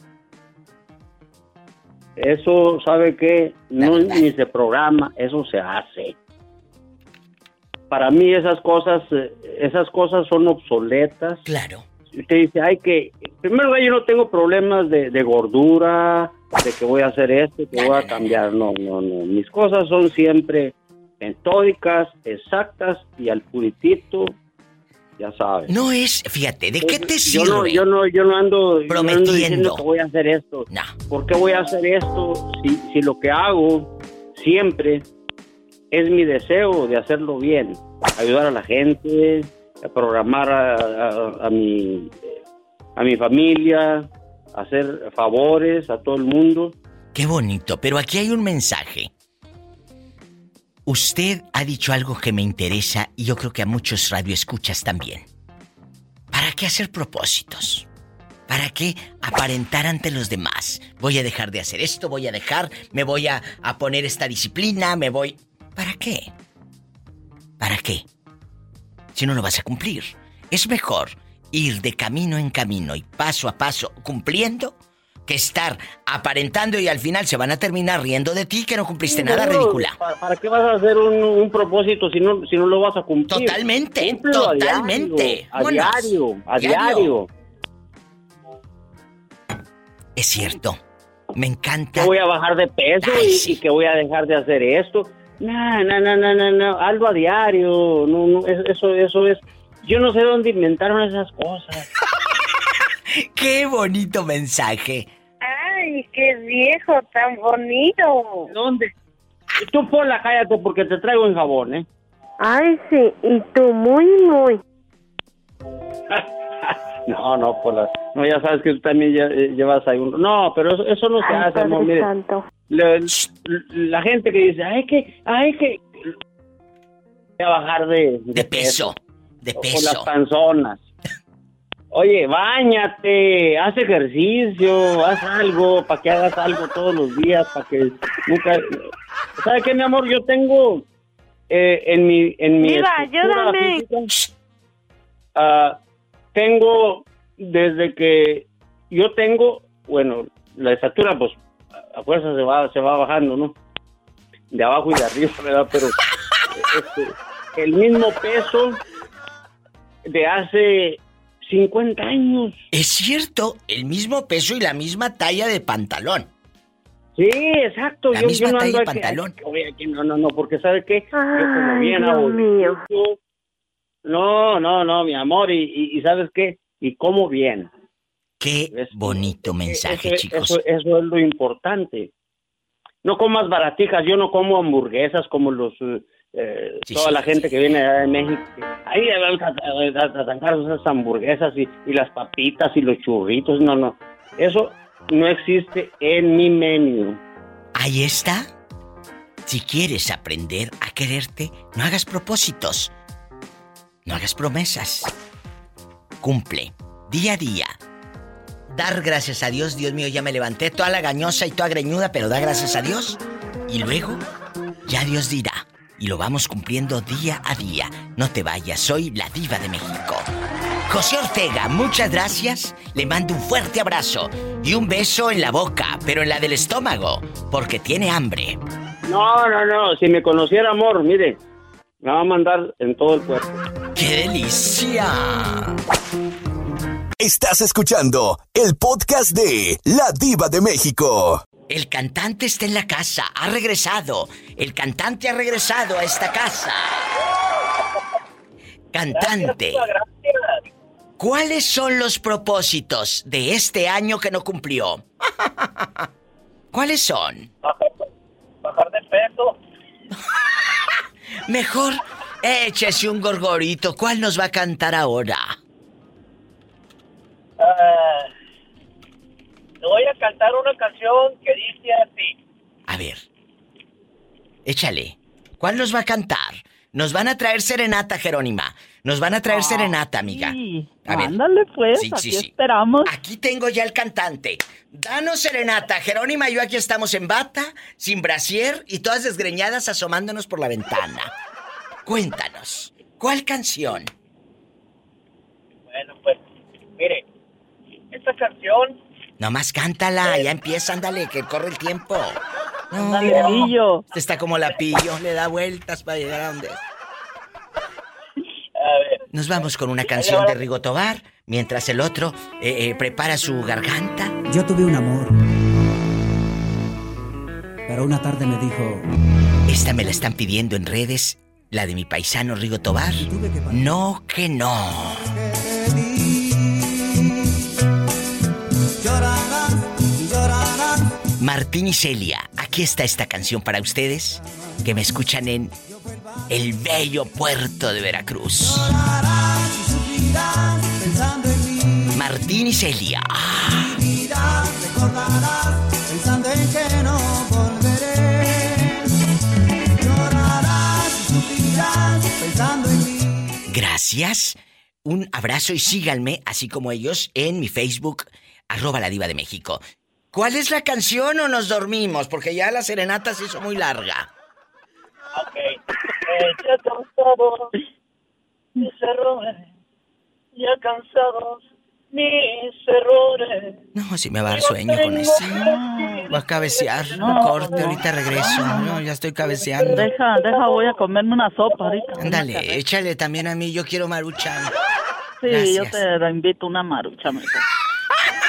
Eso, ¿sabe qué? No ni se programa, eso se hace. Para mí esas cosas, eh, esas cosas son obsoletas. Claro. Usted dice, hay que, primero yo no tengo problemas de, de gordura, de que voy a hacer esto, que voy a cambiar. No, no, no. Mis cosas son siempre metódicas, exactas y al puritito, ya sabes. No es, fíjate, ¿de qué te Yo sirve? no, yo no, yo no ando, yo no ando Prometiendo. diciendo que voy a hacer esto. ¿Por qué voy a hacer esto si, si lo que hago siempre es mi deseo de hacerlo bien? Ayudar a la gente, a programar a, a- a mi, a mi familia, hacer favores a todo el mundo. Qué bonito, pero aquí hay un mensaje. Usted ha dicho algo que me interesa y yo creo que a muchos radioescuchas también. ¿Para qué hacer propósitos? ¿Para qué aparentar ante los demás? Voy a dejar de hacer esto, voy a dejar, me voy a, a poner esta disciplina, me voy... ¿Para qué? ¿Para qué? Si no lo vas a cumplir. Es mejor ir de camino en camino y paso a paso cumpliendo que estar aparentando y al final se van a terminar riendo de ti que no cumpliste nada No, ridícula. ¿Para, qué vas a hacer un, un propósito si no, si no lo vas a cumplir? Totalmente, Cúmplelo a totalmente. diario, A diario, a Diario. Es cierto. Me encanta. Que voy a bajar de peso y, y que voy a dejar de hacer esto. No, no, no, no, no, no. Algo a diario. No, no, es- eso, eso es. Yo no sé dónde inventaron esas cosas. [laughs] Qué bonito mensaje. Ay, qué viejo tan bonito. ¿Dónde? Tú ponla, cállate porque te traigo en jabón, ¿eh? Ay, sí, y tú muy, muy. [laughs] No, no, por la... No, ya sabes que tú también eh, llevas ahí un... No, pero eso, eso no se Ay, hace, amor, mire. Santo. La, la gente que dice, hay que, hay que... Voy a bajar de, de, peso. De peso. las panzonas. Oye, bañate, haz ejercicio, haz algo, para que hagas algo todos los días, para que nunca... ¿Sabe qué, mi amor? Yo tengo eh, en mi en mi ayúdame. física, ah, tengo desde que yo tengo, bueno, la estatura pues a fuerza se va se va bajando, ¿no? De abajo y de arriba, ¿verdad? Pero [laughs] este, el mismo peso de hace 50 años. Es cierto, el mismo peso y la misma talla de pantalón. Sí, exacto. La yo, misma yo no talla ando de aquí- pantalón. aquí- no, no, no, porque ¿sabe qué? yo como Ay, bien. No, no, no, mi amor, y, y, y ¿sabes qué? Y como bien. Qué bonito mensaje, eso, chicos. Eso, eso es lo importante. No comas baratijas, yo no como hamburguesas como los eh, toda la gente que viene allá de México. Ahí vamos a, a, a sacar esas hamburguesas y, y las papitas y los churritos. No, no. Eso no existe en mi menú. Ahí está. Si quieres aprender a quererte, no hagas propósitos. No hagas promesas. Cumple día a día. Dar gracias a Dios, Dios mío, ya me levanté toda la gañosa y toda greñuda, pero da gracias a Dios. Y luego, ya Dios dirá. Y lo vamos cumpliendo día a día. No te vayas, soy la diva de México. José Ortega, muchas gracias. Le mando un fuerte abrazo y un beso en la boca, pero en la del estómago, porque tiene hambre. No, no, no. Si me conociera amor, mire, me va a mandar en todo el cuerpo. ¡Qué delicia! Estás escuchando el podcast de La Diva de México. El cantante está en la casa, ha regresado. El cantante ha regresado a esta casa. Cantante. ¿Cuáles son los propósitos de este año que no cumplió? [laughs] ¿Cuáles son? Bajar de peso. [laughs] Mejor échese un gorgorito. ¿Cuál nos va a cantar ahora? Ah, te voy a cantar una canción que dice así. A ver. Échale. ¿Cuál nos va a cantar? Nos van a traer serenata, Jerónima. Nos van a traer serenata, amiga. A ver. Ándale pues, Sí, aquí sí, sí. esperamos. Aquí tengo ya el cantante. Danos serenata. Jerónima y yo aquí estamos en bata, sin brasier y todas desgreñadas asomándonos por la ventana. Cuéntanos, ¿cuál canción? Bueno, pues, mire, esta canción Nomás cántala, ya empieza, ándale, que corre el tiempo. No, Ándale, pillo. Este está como la pillo, le da vueltas para llegar a donde. Nos vamos con una canción de Rigo Tobar, mientras el otro eh, eh, prepara su garganta. Yo tuve un amor. Pero una tarde me dijo, Esta me la están pidiendo en redes, la de mi paisano Rigo Tobar. No que no. Martín y Celia, aquí está esta canción para ustedes que me escuchan en el bello puerto de Veracruz. Martín y Celia. Gracias. Un abrazo y síganme, así como ellos, en mi Facebook, arroba la diva de México. ¿Cuál es la canción o nos dormimos? Porque ya la serenata se hizo muy larga. Ok. Eh, ya cansados mis errores, ya cansados mis errores. No, si me va a dar sueño con esto. Voy a cabecear. No, corte, ahorita regreso. No, ya estoy cabeceando. Deja, deja, voy a comerme una sopa ahorita. Ándale, échale también a mí, yo quiero maruchan. Sí, yo te invito una marucha, mija. [laughs]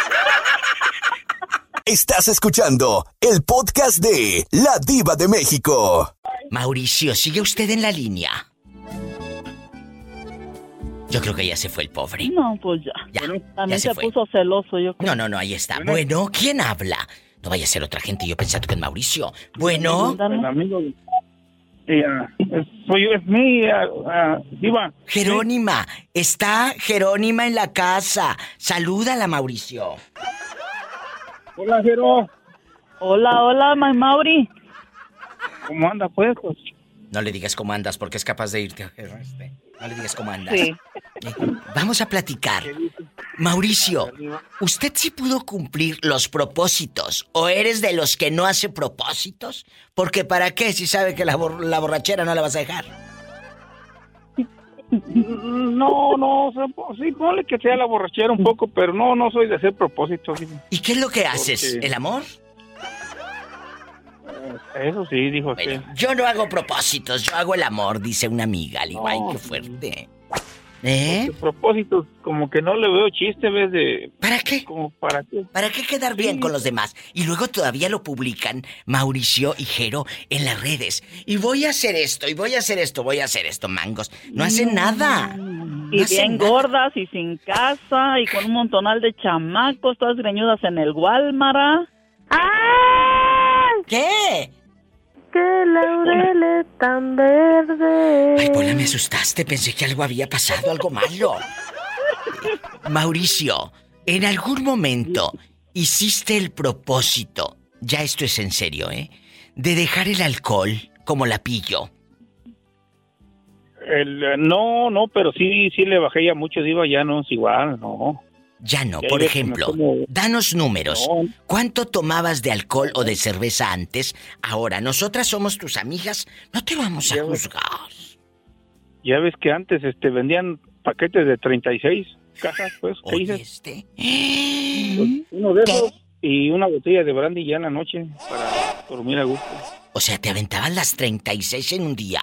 Estás escuchando el podcast de La Diva de México. Mauricio, ¿sigue usted en la línea? Yo creo que ya se fue el pobre. No, pues ya. Ya, También ya se se, fue. puso celoso, yo creo. No, no, no, ahí está. Bueno, ¿quién habla? No vaya a ser otra gente, yo pensando que es Mauricio. Bueno, El amigo. Eh, es- soy es mi ah, ah, diva. Jerónima, está Jerónima en la casa. Salúdala, Mauricio. Hola, Jero. Hola, hola, my Mauri. ¿Cómo anda, pues? No le digas cómo andas porque es capaz de irte. Este, No le digas cómo andas. Sí. [laughs] Eh, Vamos a platicar. Mauricio, ¿usted sí pudo cumplir los propósitos o eres de los que no hace propósitos? Porque ¿para qué si sabe que la, bor- la borrachera no la vas a dejar? No, no, sí, ponle que sea la borrachera un poco, pero no, no soy de hacer propósitos. sí. ¿Y qué es lo que haces? Porque- ¿El amor? Eso sí, dijo que. Yo no hago propósitos, yo hago el amor, dice una amiga. Le digo, ay, qué fuerte. ¿Eh? Propósitos, como que no le veo chiste, ¿ves? De... ¿Para qué? Como para qué. ¿Para qué quedar bien con los demás? Y luego todavía lo publican Mauricio y Jero en las redes. Y voy a hacer esto, y voy a hacer esto, voy a hacer esto, mangos. No hacen nada. Y No bien gordas y sin casa y con un montonal de chamacos, todas greñudas en el Walmart. ¿Qué? Que laureles tan verdes. Ay, Pola, me asustaste. Pensé que algo había pasado, algo malo. Mauricio, en algún momento hiciste el propósito, ya esto es en serio, ¿eh? De dejar el alcohol como la pillo. El, eh, no, no, pero sí, sí le bajé ya mucho, diva, ya no es igual, no. Ya no, por ejemplo, danos números. ¿Cuánto tomabas de alcohol o de cerveza antes? Ahora, nosotras somos tus amigas, no te vamos a juzgar. Ya ves que antes este vendían paquetes de 36 cajas, pues, ¿qué dices? este. Pues, uno de esos y una botella de brandy ya en la noche para dormir a gusto. O sea, te aventaban las 36 en un día.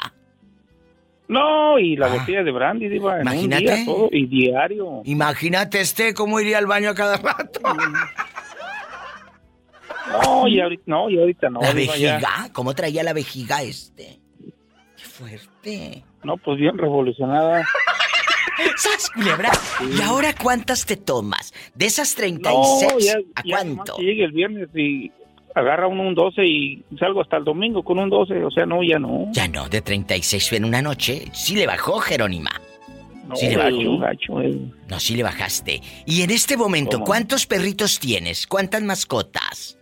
No, y la botella de brandy, diva, en un Ah. Imagínate. día todo, y diario. Imagínate este cómo iría al baño a cada rato. [laughs] No, y ahorita no, y ahorita no. la diva, ya. vejiga, ¿cómo traía la vejiga este? Qué fuerte. No, pues bien revolucionada. [laughs] ¿Sabes, culebra? ¿Y ahora cuántas te tomas? De esas 36, No, ya, ¿a ya cuánto? llegue el viernes y agarra uno un 12 y salgo hasta el domingo con un 12, o sea, no, ya no. Ya no, de 36 en una noche. Sí le bajó, Jerónima. No, sí le bajó. gacho, eh. No, sí le bajaste. Y en este momento, ¿Cómo? ¿cuántos perritos tienes? ¿Cuántas mascotas?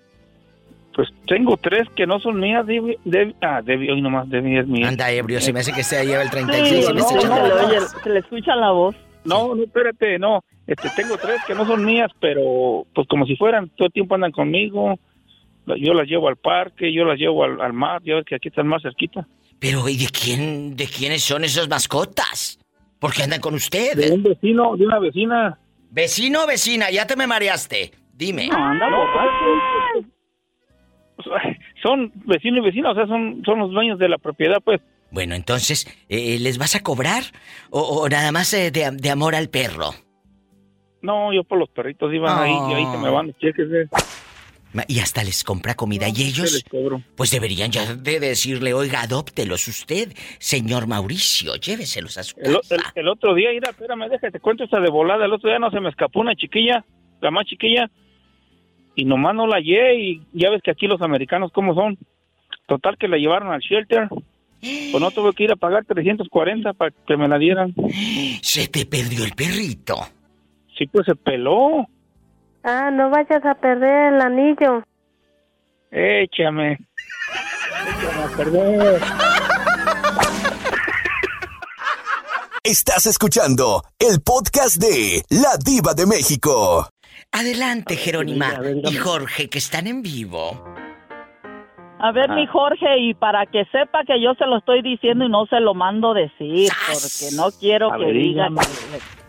Pues tengo tres que no son mías, Debbie, Debbie- ah, Debbie, hoy nomás Debbie es mía. Anda, ebrio, se me hace que se lleva el Sí, 36 y me no, se, le la oye- se le escucha la voz. No, no, espérate, no. Este, tengo tres que no son mías, pero pues como si fueran, todo el tiempo andan conmigo. Yo las llevo al parque, yo las llevo al, al mar, ya ves que aquí están más cerquita. Pero, ¿y de quién, de quiénes son esas mascotas? ¿Por qué andan con usted? De un vecino, de una vecina. ¿Vecino o vecina? Ya te me mareaste. Dime. No, pues, son vecino y vecina, o sea, son, son los dueños de la propiedad, pues. Bueno, entonces, eh, ¿les vas a cobrar? ¿O, o nada más eh, de, de amor al perro? No, yo por los perritos iban ahí y ahí se me van los cheques. eh. Y hasta les compra comida. y ellos, pues deberían ya de decirle, oiga, adóptelos usted, señor Mauricio, lléveselos a su casa. el- el otro día, mira, espérame, déjate, te cuento esta de volada. El otro día no se me escapó una chiquilla, la más chiquilla, y nomás no la hallé. Y ya ves que aquí los americanos, ¿cómo son? Total, que la llevaron al shelter. Pues no tuve que ir a pagar 340 para que me la dieran. [gasps] Se te perdió el perrito. Sí, pues se peló. Ah, no vayas a perder el anillo. Échame. Échame a perder. Estás escuchando el podcast de La Diva de México. Adelante, Jerónima y Jorge, que están en vivo. A ver, mi Jorge, y para que sepa que yo se lo estoy diciendo y no se lo mando decir, porque no quiero A que ver, diga dígame. que...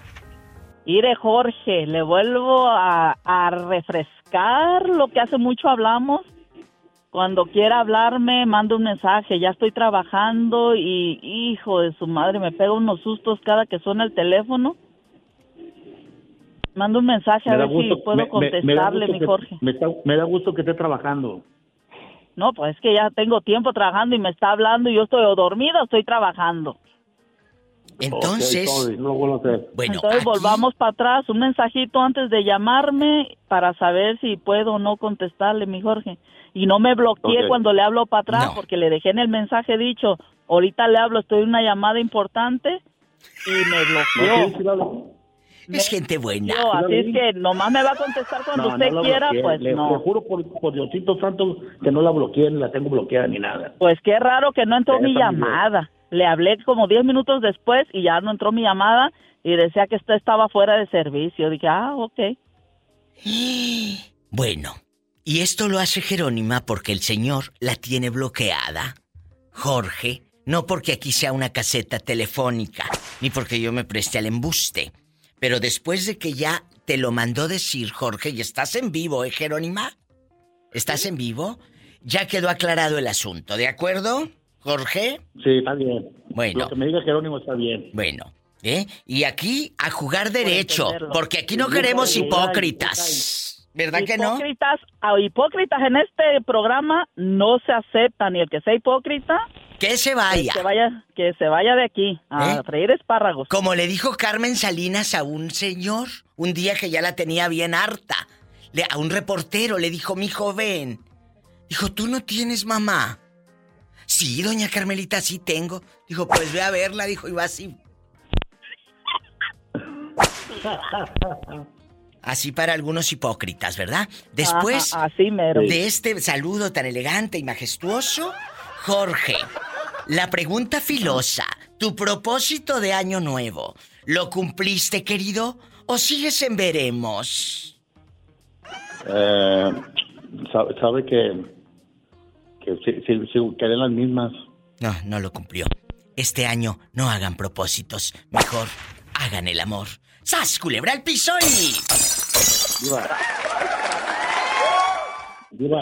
Mire, Jorge, le vuelvo a, a refrescar lo que hace mucho hablamos. Cuando quiera hablarme, manda un mensaje. Ya estoy trabajando y, hijo de su madre, me pega unos sustos cada que suena el teléfono. Manda un mensaje a ver gusto- si puedo me- me- me da contestarle, mi Jorge. Me, está- me da gusto que esté trabajando. No, pues es que ya tengo tiempo trabajando y me está hablando y yo estoy dormida estoy trabajando. Entonces, Ok, sorry, no bueno, Entonces volvamos para atrás, un mensajito antes de llamarme para saber si puedo o no contestarle, mi Jorge. Y no me bloqueé Ok. cuando le hablo para atrás No. porque le dejé en el mensaje dicho, ahorita le hablo, estoy en una llamada importante y me bloqueó. Es gente buena. Yo, así es que nomás me va a contestar cuando No, usted no quiera, bloqueé. pues le, no. le juro por, por Diosito Santo que no la bloqueé, ni la tengo bloqueada ni nada. Pues qué raro que no entró mi llamada. Le hablé como 10 minutos después y ya no entró mi llamada y decía que esta estaba fuera de servicio. Dije, ah, ok. [gasps] Bueno, y esto lo hace Jerónima porque el señor la tiene bloqueada. Jorge, no porque aquí sea una caseta telefónica, ni porque yo me preste al embuste. Pero después de que ya te lo mandó decir Jorge, y estás en vivo, ¿eh, Jerónima? ¿Estás en vivo? Ya quedó aclarado el asunto, ¿de acuerdo, Jorge? Sí, está bien. Bueno. Lo que me diga Jerónimo está bien. Bueno, ¿eh? Y aquí a jugar derecho, porque aquí no queremos hipócritas. ¿Verdad que no? Hipócritas, a hipócritas en este programa no se aceptan y el que sea hipócrita que se vaya. Que se vaya, que se vaya de aquí a ¿Eh? freír espárragos. Como le dijo Carmen Salinas a un señor, un día que ya la tenía bien harta. Le, a un reportero le dijo, mi joven. Dijo, ¿tú no tienes mamá? Sí, doña Carmelita, sí tengo. Dijo, pues ve a verla, dijo, y va así. Así para algunos hipócritas, ¿verdad? Después Ajá, así mero. de este saludo tan elegante y majestuoso, Jorge, la pregunta filosa, tu propósito de año nuevo, ¿lo cumpliste, querido? ¿O sigues en veremos? Eh, sabe, sabe que, que en las mismas. No, no lo cumplió. Este año no hagan propósitos, mejor hagan el amor. ¡Sas, culebra al piso y... Diva. Diva,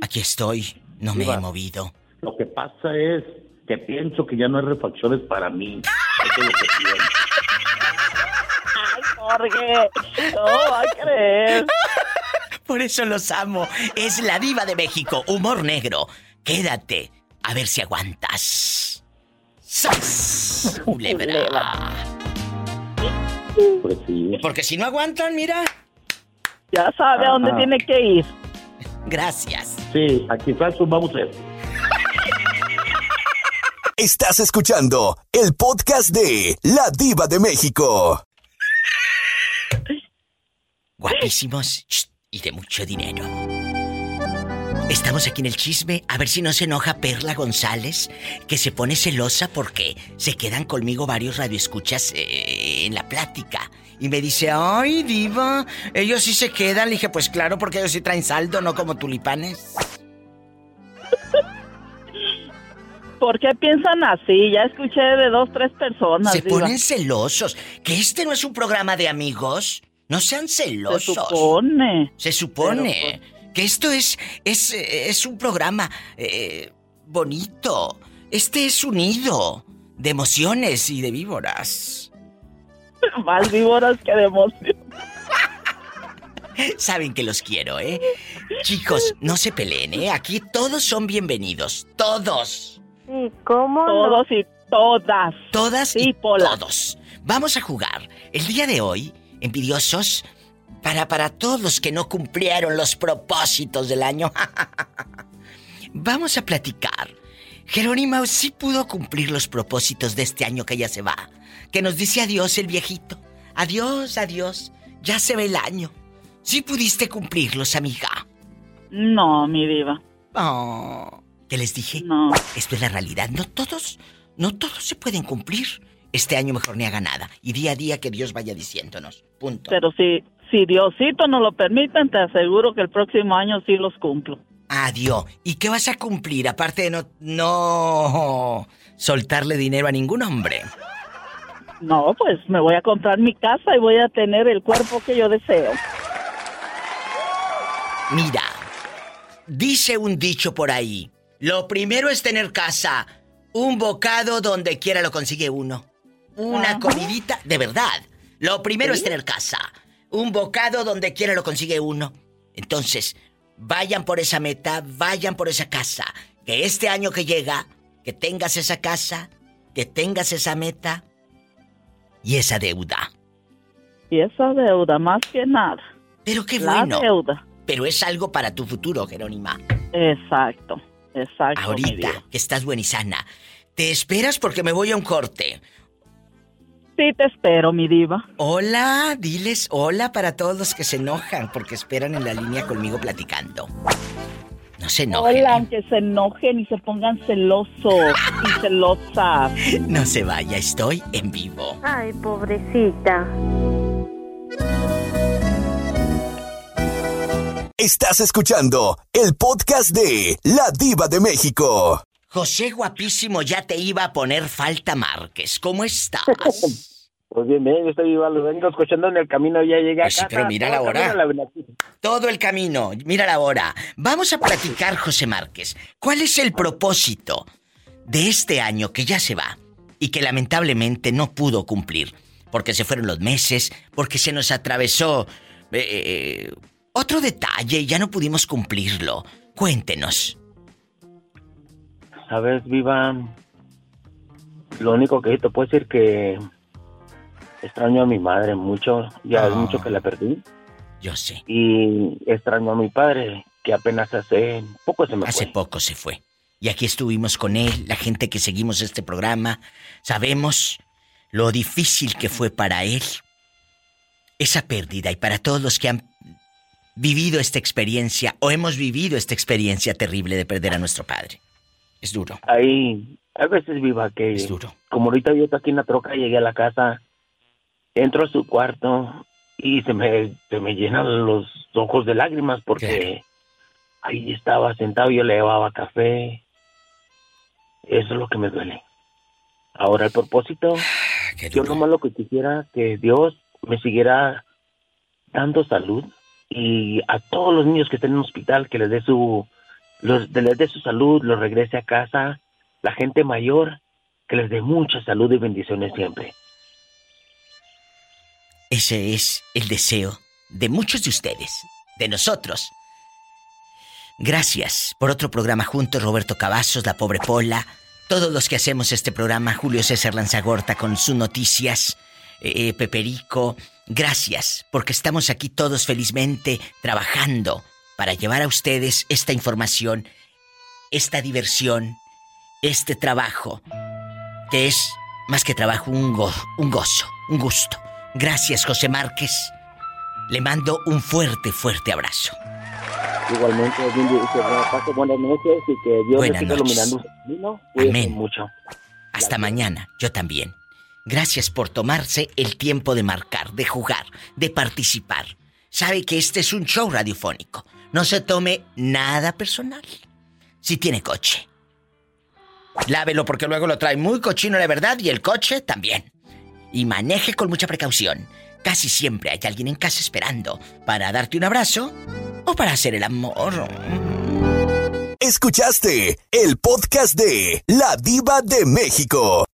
Aquí estoy, no me he movido. lo que pasa es que pienso que ya no hay refacciones para mí. [laughs] Eso es lo que pienso. Ay, Jorge, no va a creer. Por eso los amo. Es la diva de México, humor negro. Quédate, a ver si aguantas. ¡Sas! Culebra. Pues. Porque si no aguantan, mira. Ya sabe a dónde Ajá. tiene que ir. Gracias. Sí, aquí Francis vamos a ver. Estás escuchando el podcast de La Diva de México. Guapísimos shh, y de mucho dinero. Estamos aquí en el chisme, a ver si no se enoja Perla González, que se pone celosa porque se quedan conmigo varios radioescuchas eh, en la plática. Y me dice, ay, diva, ellos sí se quedan. Le dije, pues claro, porque ellos sí traen saldo, no como tulipanes. ¿Por qué piensan así? Ya escuché de dos, tres personas. Se diva. ponen celosos. ¿Que este no es un programa de amigos? No sean celosos. Se supone. Se supone que esto es es, es un programa eh, bonito. Este es un nido de emociones y de víboras. [laughs] Más víboras que de emoción. [laughs] Saben que los quiero, ¿eh? Chicos, no se peleen, ¿eh? Aquí todos son bienvenidos. Todos. Sí, ¿cómo no? Todos y todas. Todas y todos. Vamos a jugar. El día de hoy, envidiosos, para, para todos los que no cumplieron los propósitos del año. [laughs] Vamos a platicar. Jerónimo sí pudo cumplir los propósitos de este año que ya se va. Que nos dice adiós el viejito. Adiós, adiós. Ya se va el año. Sí pudiste cumplirlos, amiga. No, mi diva. Oh, ¿Qué les dije? No. Esto es la realidad. No todos, no todos se pueden cumplir. Este año mejor ni haga nada. Y día a día que Dios vaya diciéndonos. Punto. Pero si, si Diosito nos lo permiten, te aseguro que el próximo año sí los cumplo. Adiós. ¿Y qué vas a cumplir aparte de no, no soltarle dinero a ningún hombre? No, pues me voy a comprar mi casa y voy a tener el cuerpo que yo deseo. Mira, dice un dicho por ahí. Lo primero es tener casa. Un bocado donde quiera lo consigue uno. Una comidita, de verdad. Lo primero Sí. es tener casa. Un bocado donde quiera lo consigue uno. Entonces, vayan por esa meta, vayan por esa casa. Que este año que llega, que tengas esa casa, que tengas esa meta y esa deuda. Y esa deuda, más que nada. Pero qué La bueno. deuda. Pero es algo para tu futuro, Jerónima. Exacto, exacto. Ahorita que estás buena y sana. ¿Te esperas porque me voy a un corte? Sí, te espero, mi diva. Hola, diles hola para todos los que se enojan porque esperan en la línea conmigo platicando. No se enojen. Hola, aunque se enojen y se pongan celosos y [laughs] celosas. No se vaya, estoy en vivo. Ay, pobrecita. Estás escuchando el podcast de La Diva de México. José guapísimo, ya te iba a poner falta Márquez. ¿Cómo estás? [laughs] Pues bien, bien, yo estoy viva, lo vengo escuchando en el camino, ya llegué Pues sí, pero mira la todo el hora. la- Todo el camino, mira la hora. Vamos a platicar, José Márquez. ¿Cuál es el propósito de este año que ya se va y que lamentablemente no pudo cumplir? Porque se fueron los meses, porque se nos atravesó eh, otro detalle y ya no pudimos cumplirlo. Cuéntenos. Sabes, viva, lo único que te puedo decir que extraño a mi madre mucho, ya es Ah. mucho que la perdí. Yo sé. Y extraño a mi padre, que apenas hace poco se me Hace fue. poco se fue. Y aquí estuvimos con él, la gente que seguimos este programa, sabemos lo difícil que fue para él esa pérdida y para todos los que han vivido esta experiencia o hemos vivido esta experiencia terrible de perder a nuestro padre. Es duro. Hay, hay veces viva que, como ahorita yo estoy aquí en la troca, llegué a la casa, entro a su cuarto y se me, se me llenan los ojos de lágrimas porque ahí estaba sentado, yo le llevaba café. Eso es lo que me duele. Ahora el propósito, [sighs] yo nomás lo que quisiera que Dios me siguiera dando salud y a todos los niños que estén en el hospital que les dé su los, dé su salud, los regrese a casa, la gente mayor que les dé mucha salud y bendiciones siempre. Ese es el deseo de muchos de ustedes, de nosotros. Gracias por otro programa juntos, Roberto Cavazos, la pobre Pola, todos los que hacemos este programa, Julio César Lanzagorta con sus noticias, eh, eh, Peperico. Gracias, porque estamos aquí todos felizmente trabajando para llevar a ustedes esta información, esta diversión, este trabajo, que es más que trabajo, un, go- un gozo, un gusto. Gracias, José Márquez. Le mando un fuerte, fuerte abrazo. Igualmente, buenas noches y que Dios Buenas siga iluminando su camino. Cuídense Amén. mucho. Hasta mañana, yo también. Gracias por tomarse el tiempo de marcar, de jugar, de participar. Sabe que este es un show radiofónico. No se tome nada personal. Si tiene coche. Lávelo porque luego lo trae muy cochino, la verdad, y el coche también. Y maneje con mucha precaución. Casi siempre hay alguien en casa esperando para darte un abrazo o para hacer el amor. Escuchaste el podcast de La Diva de México.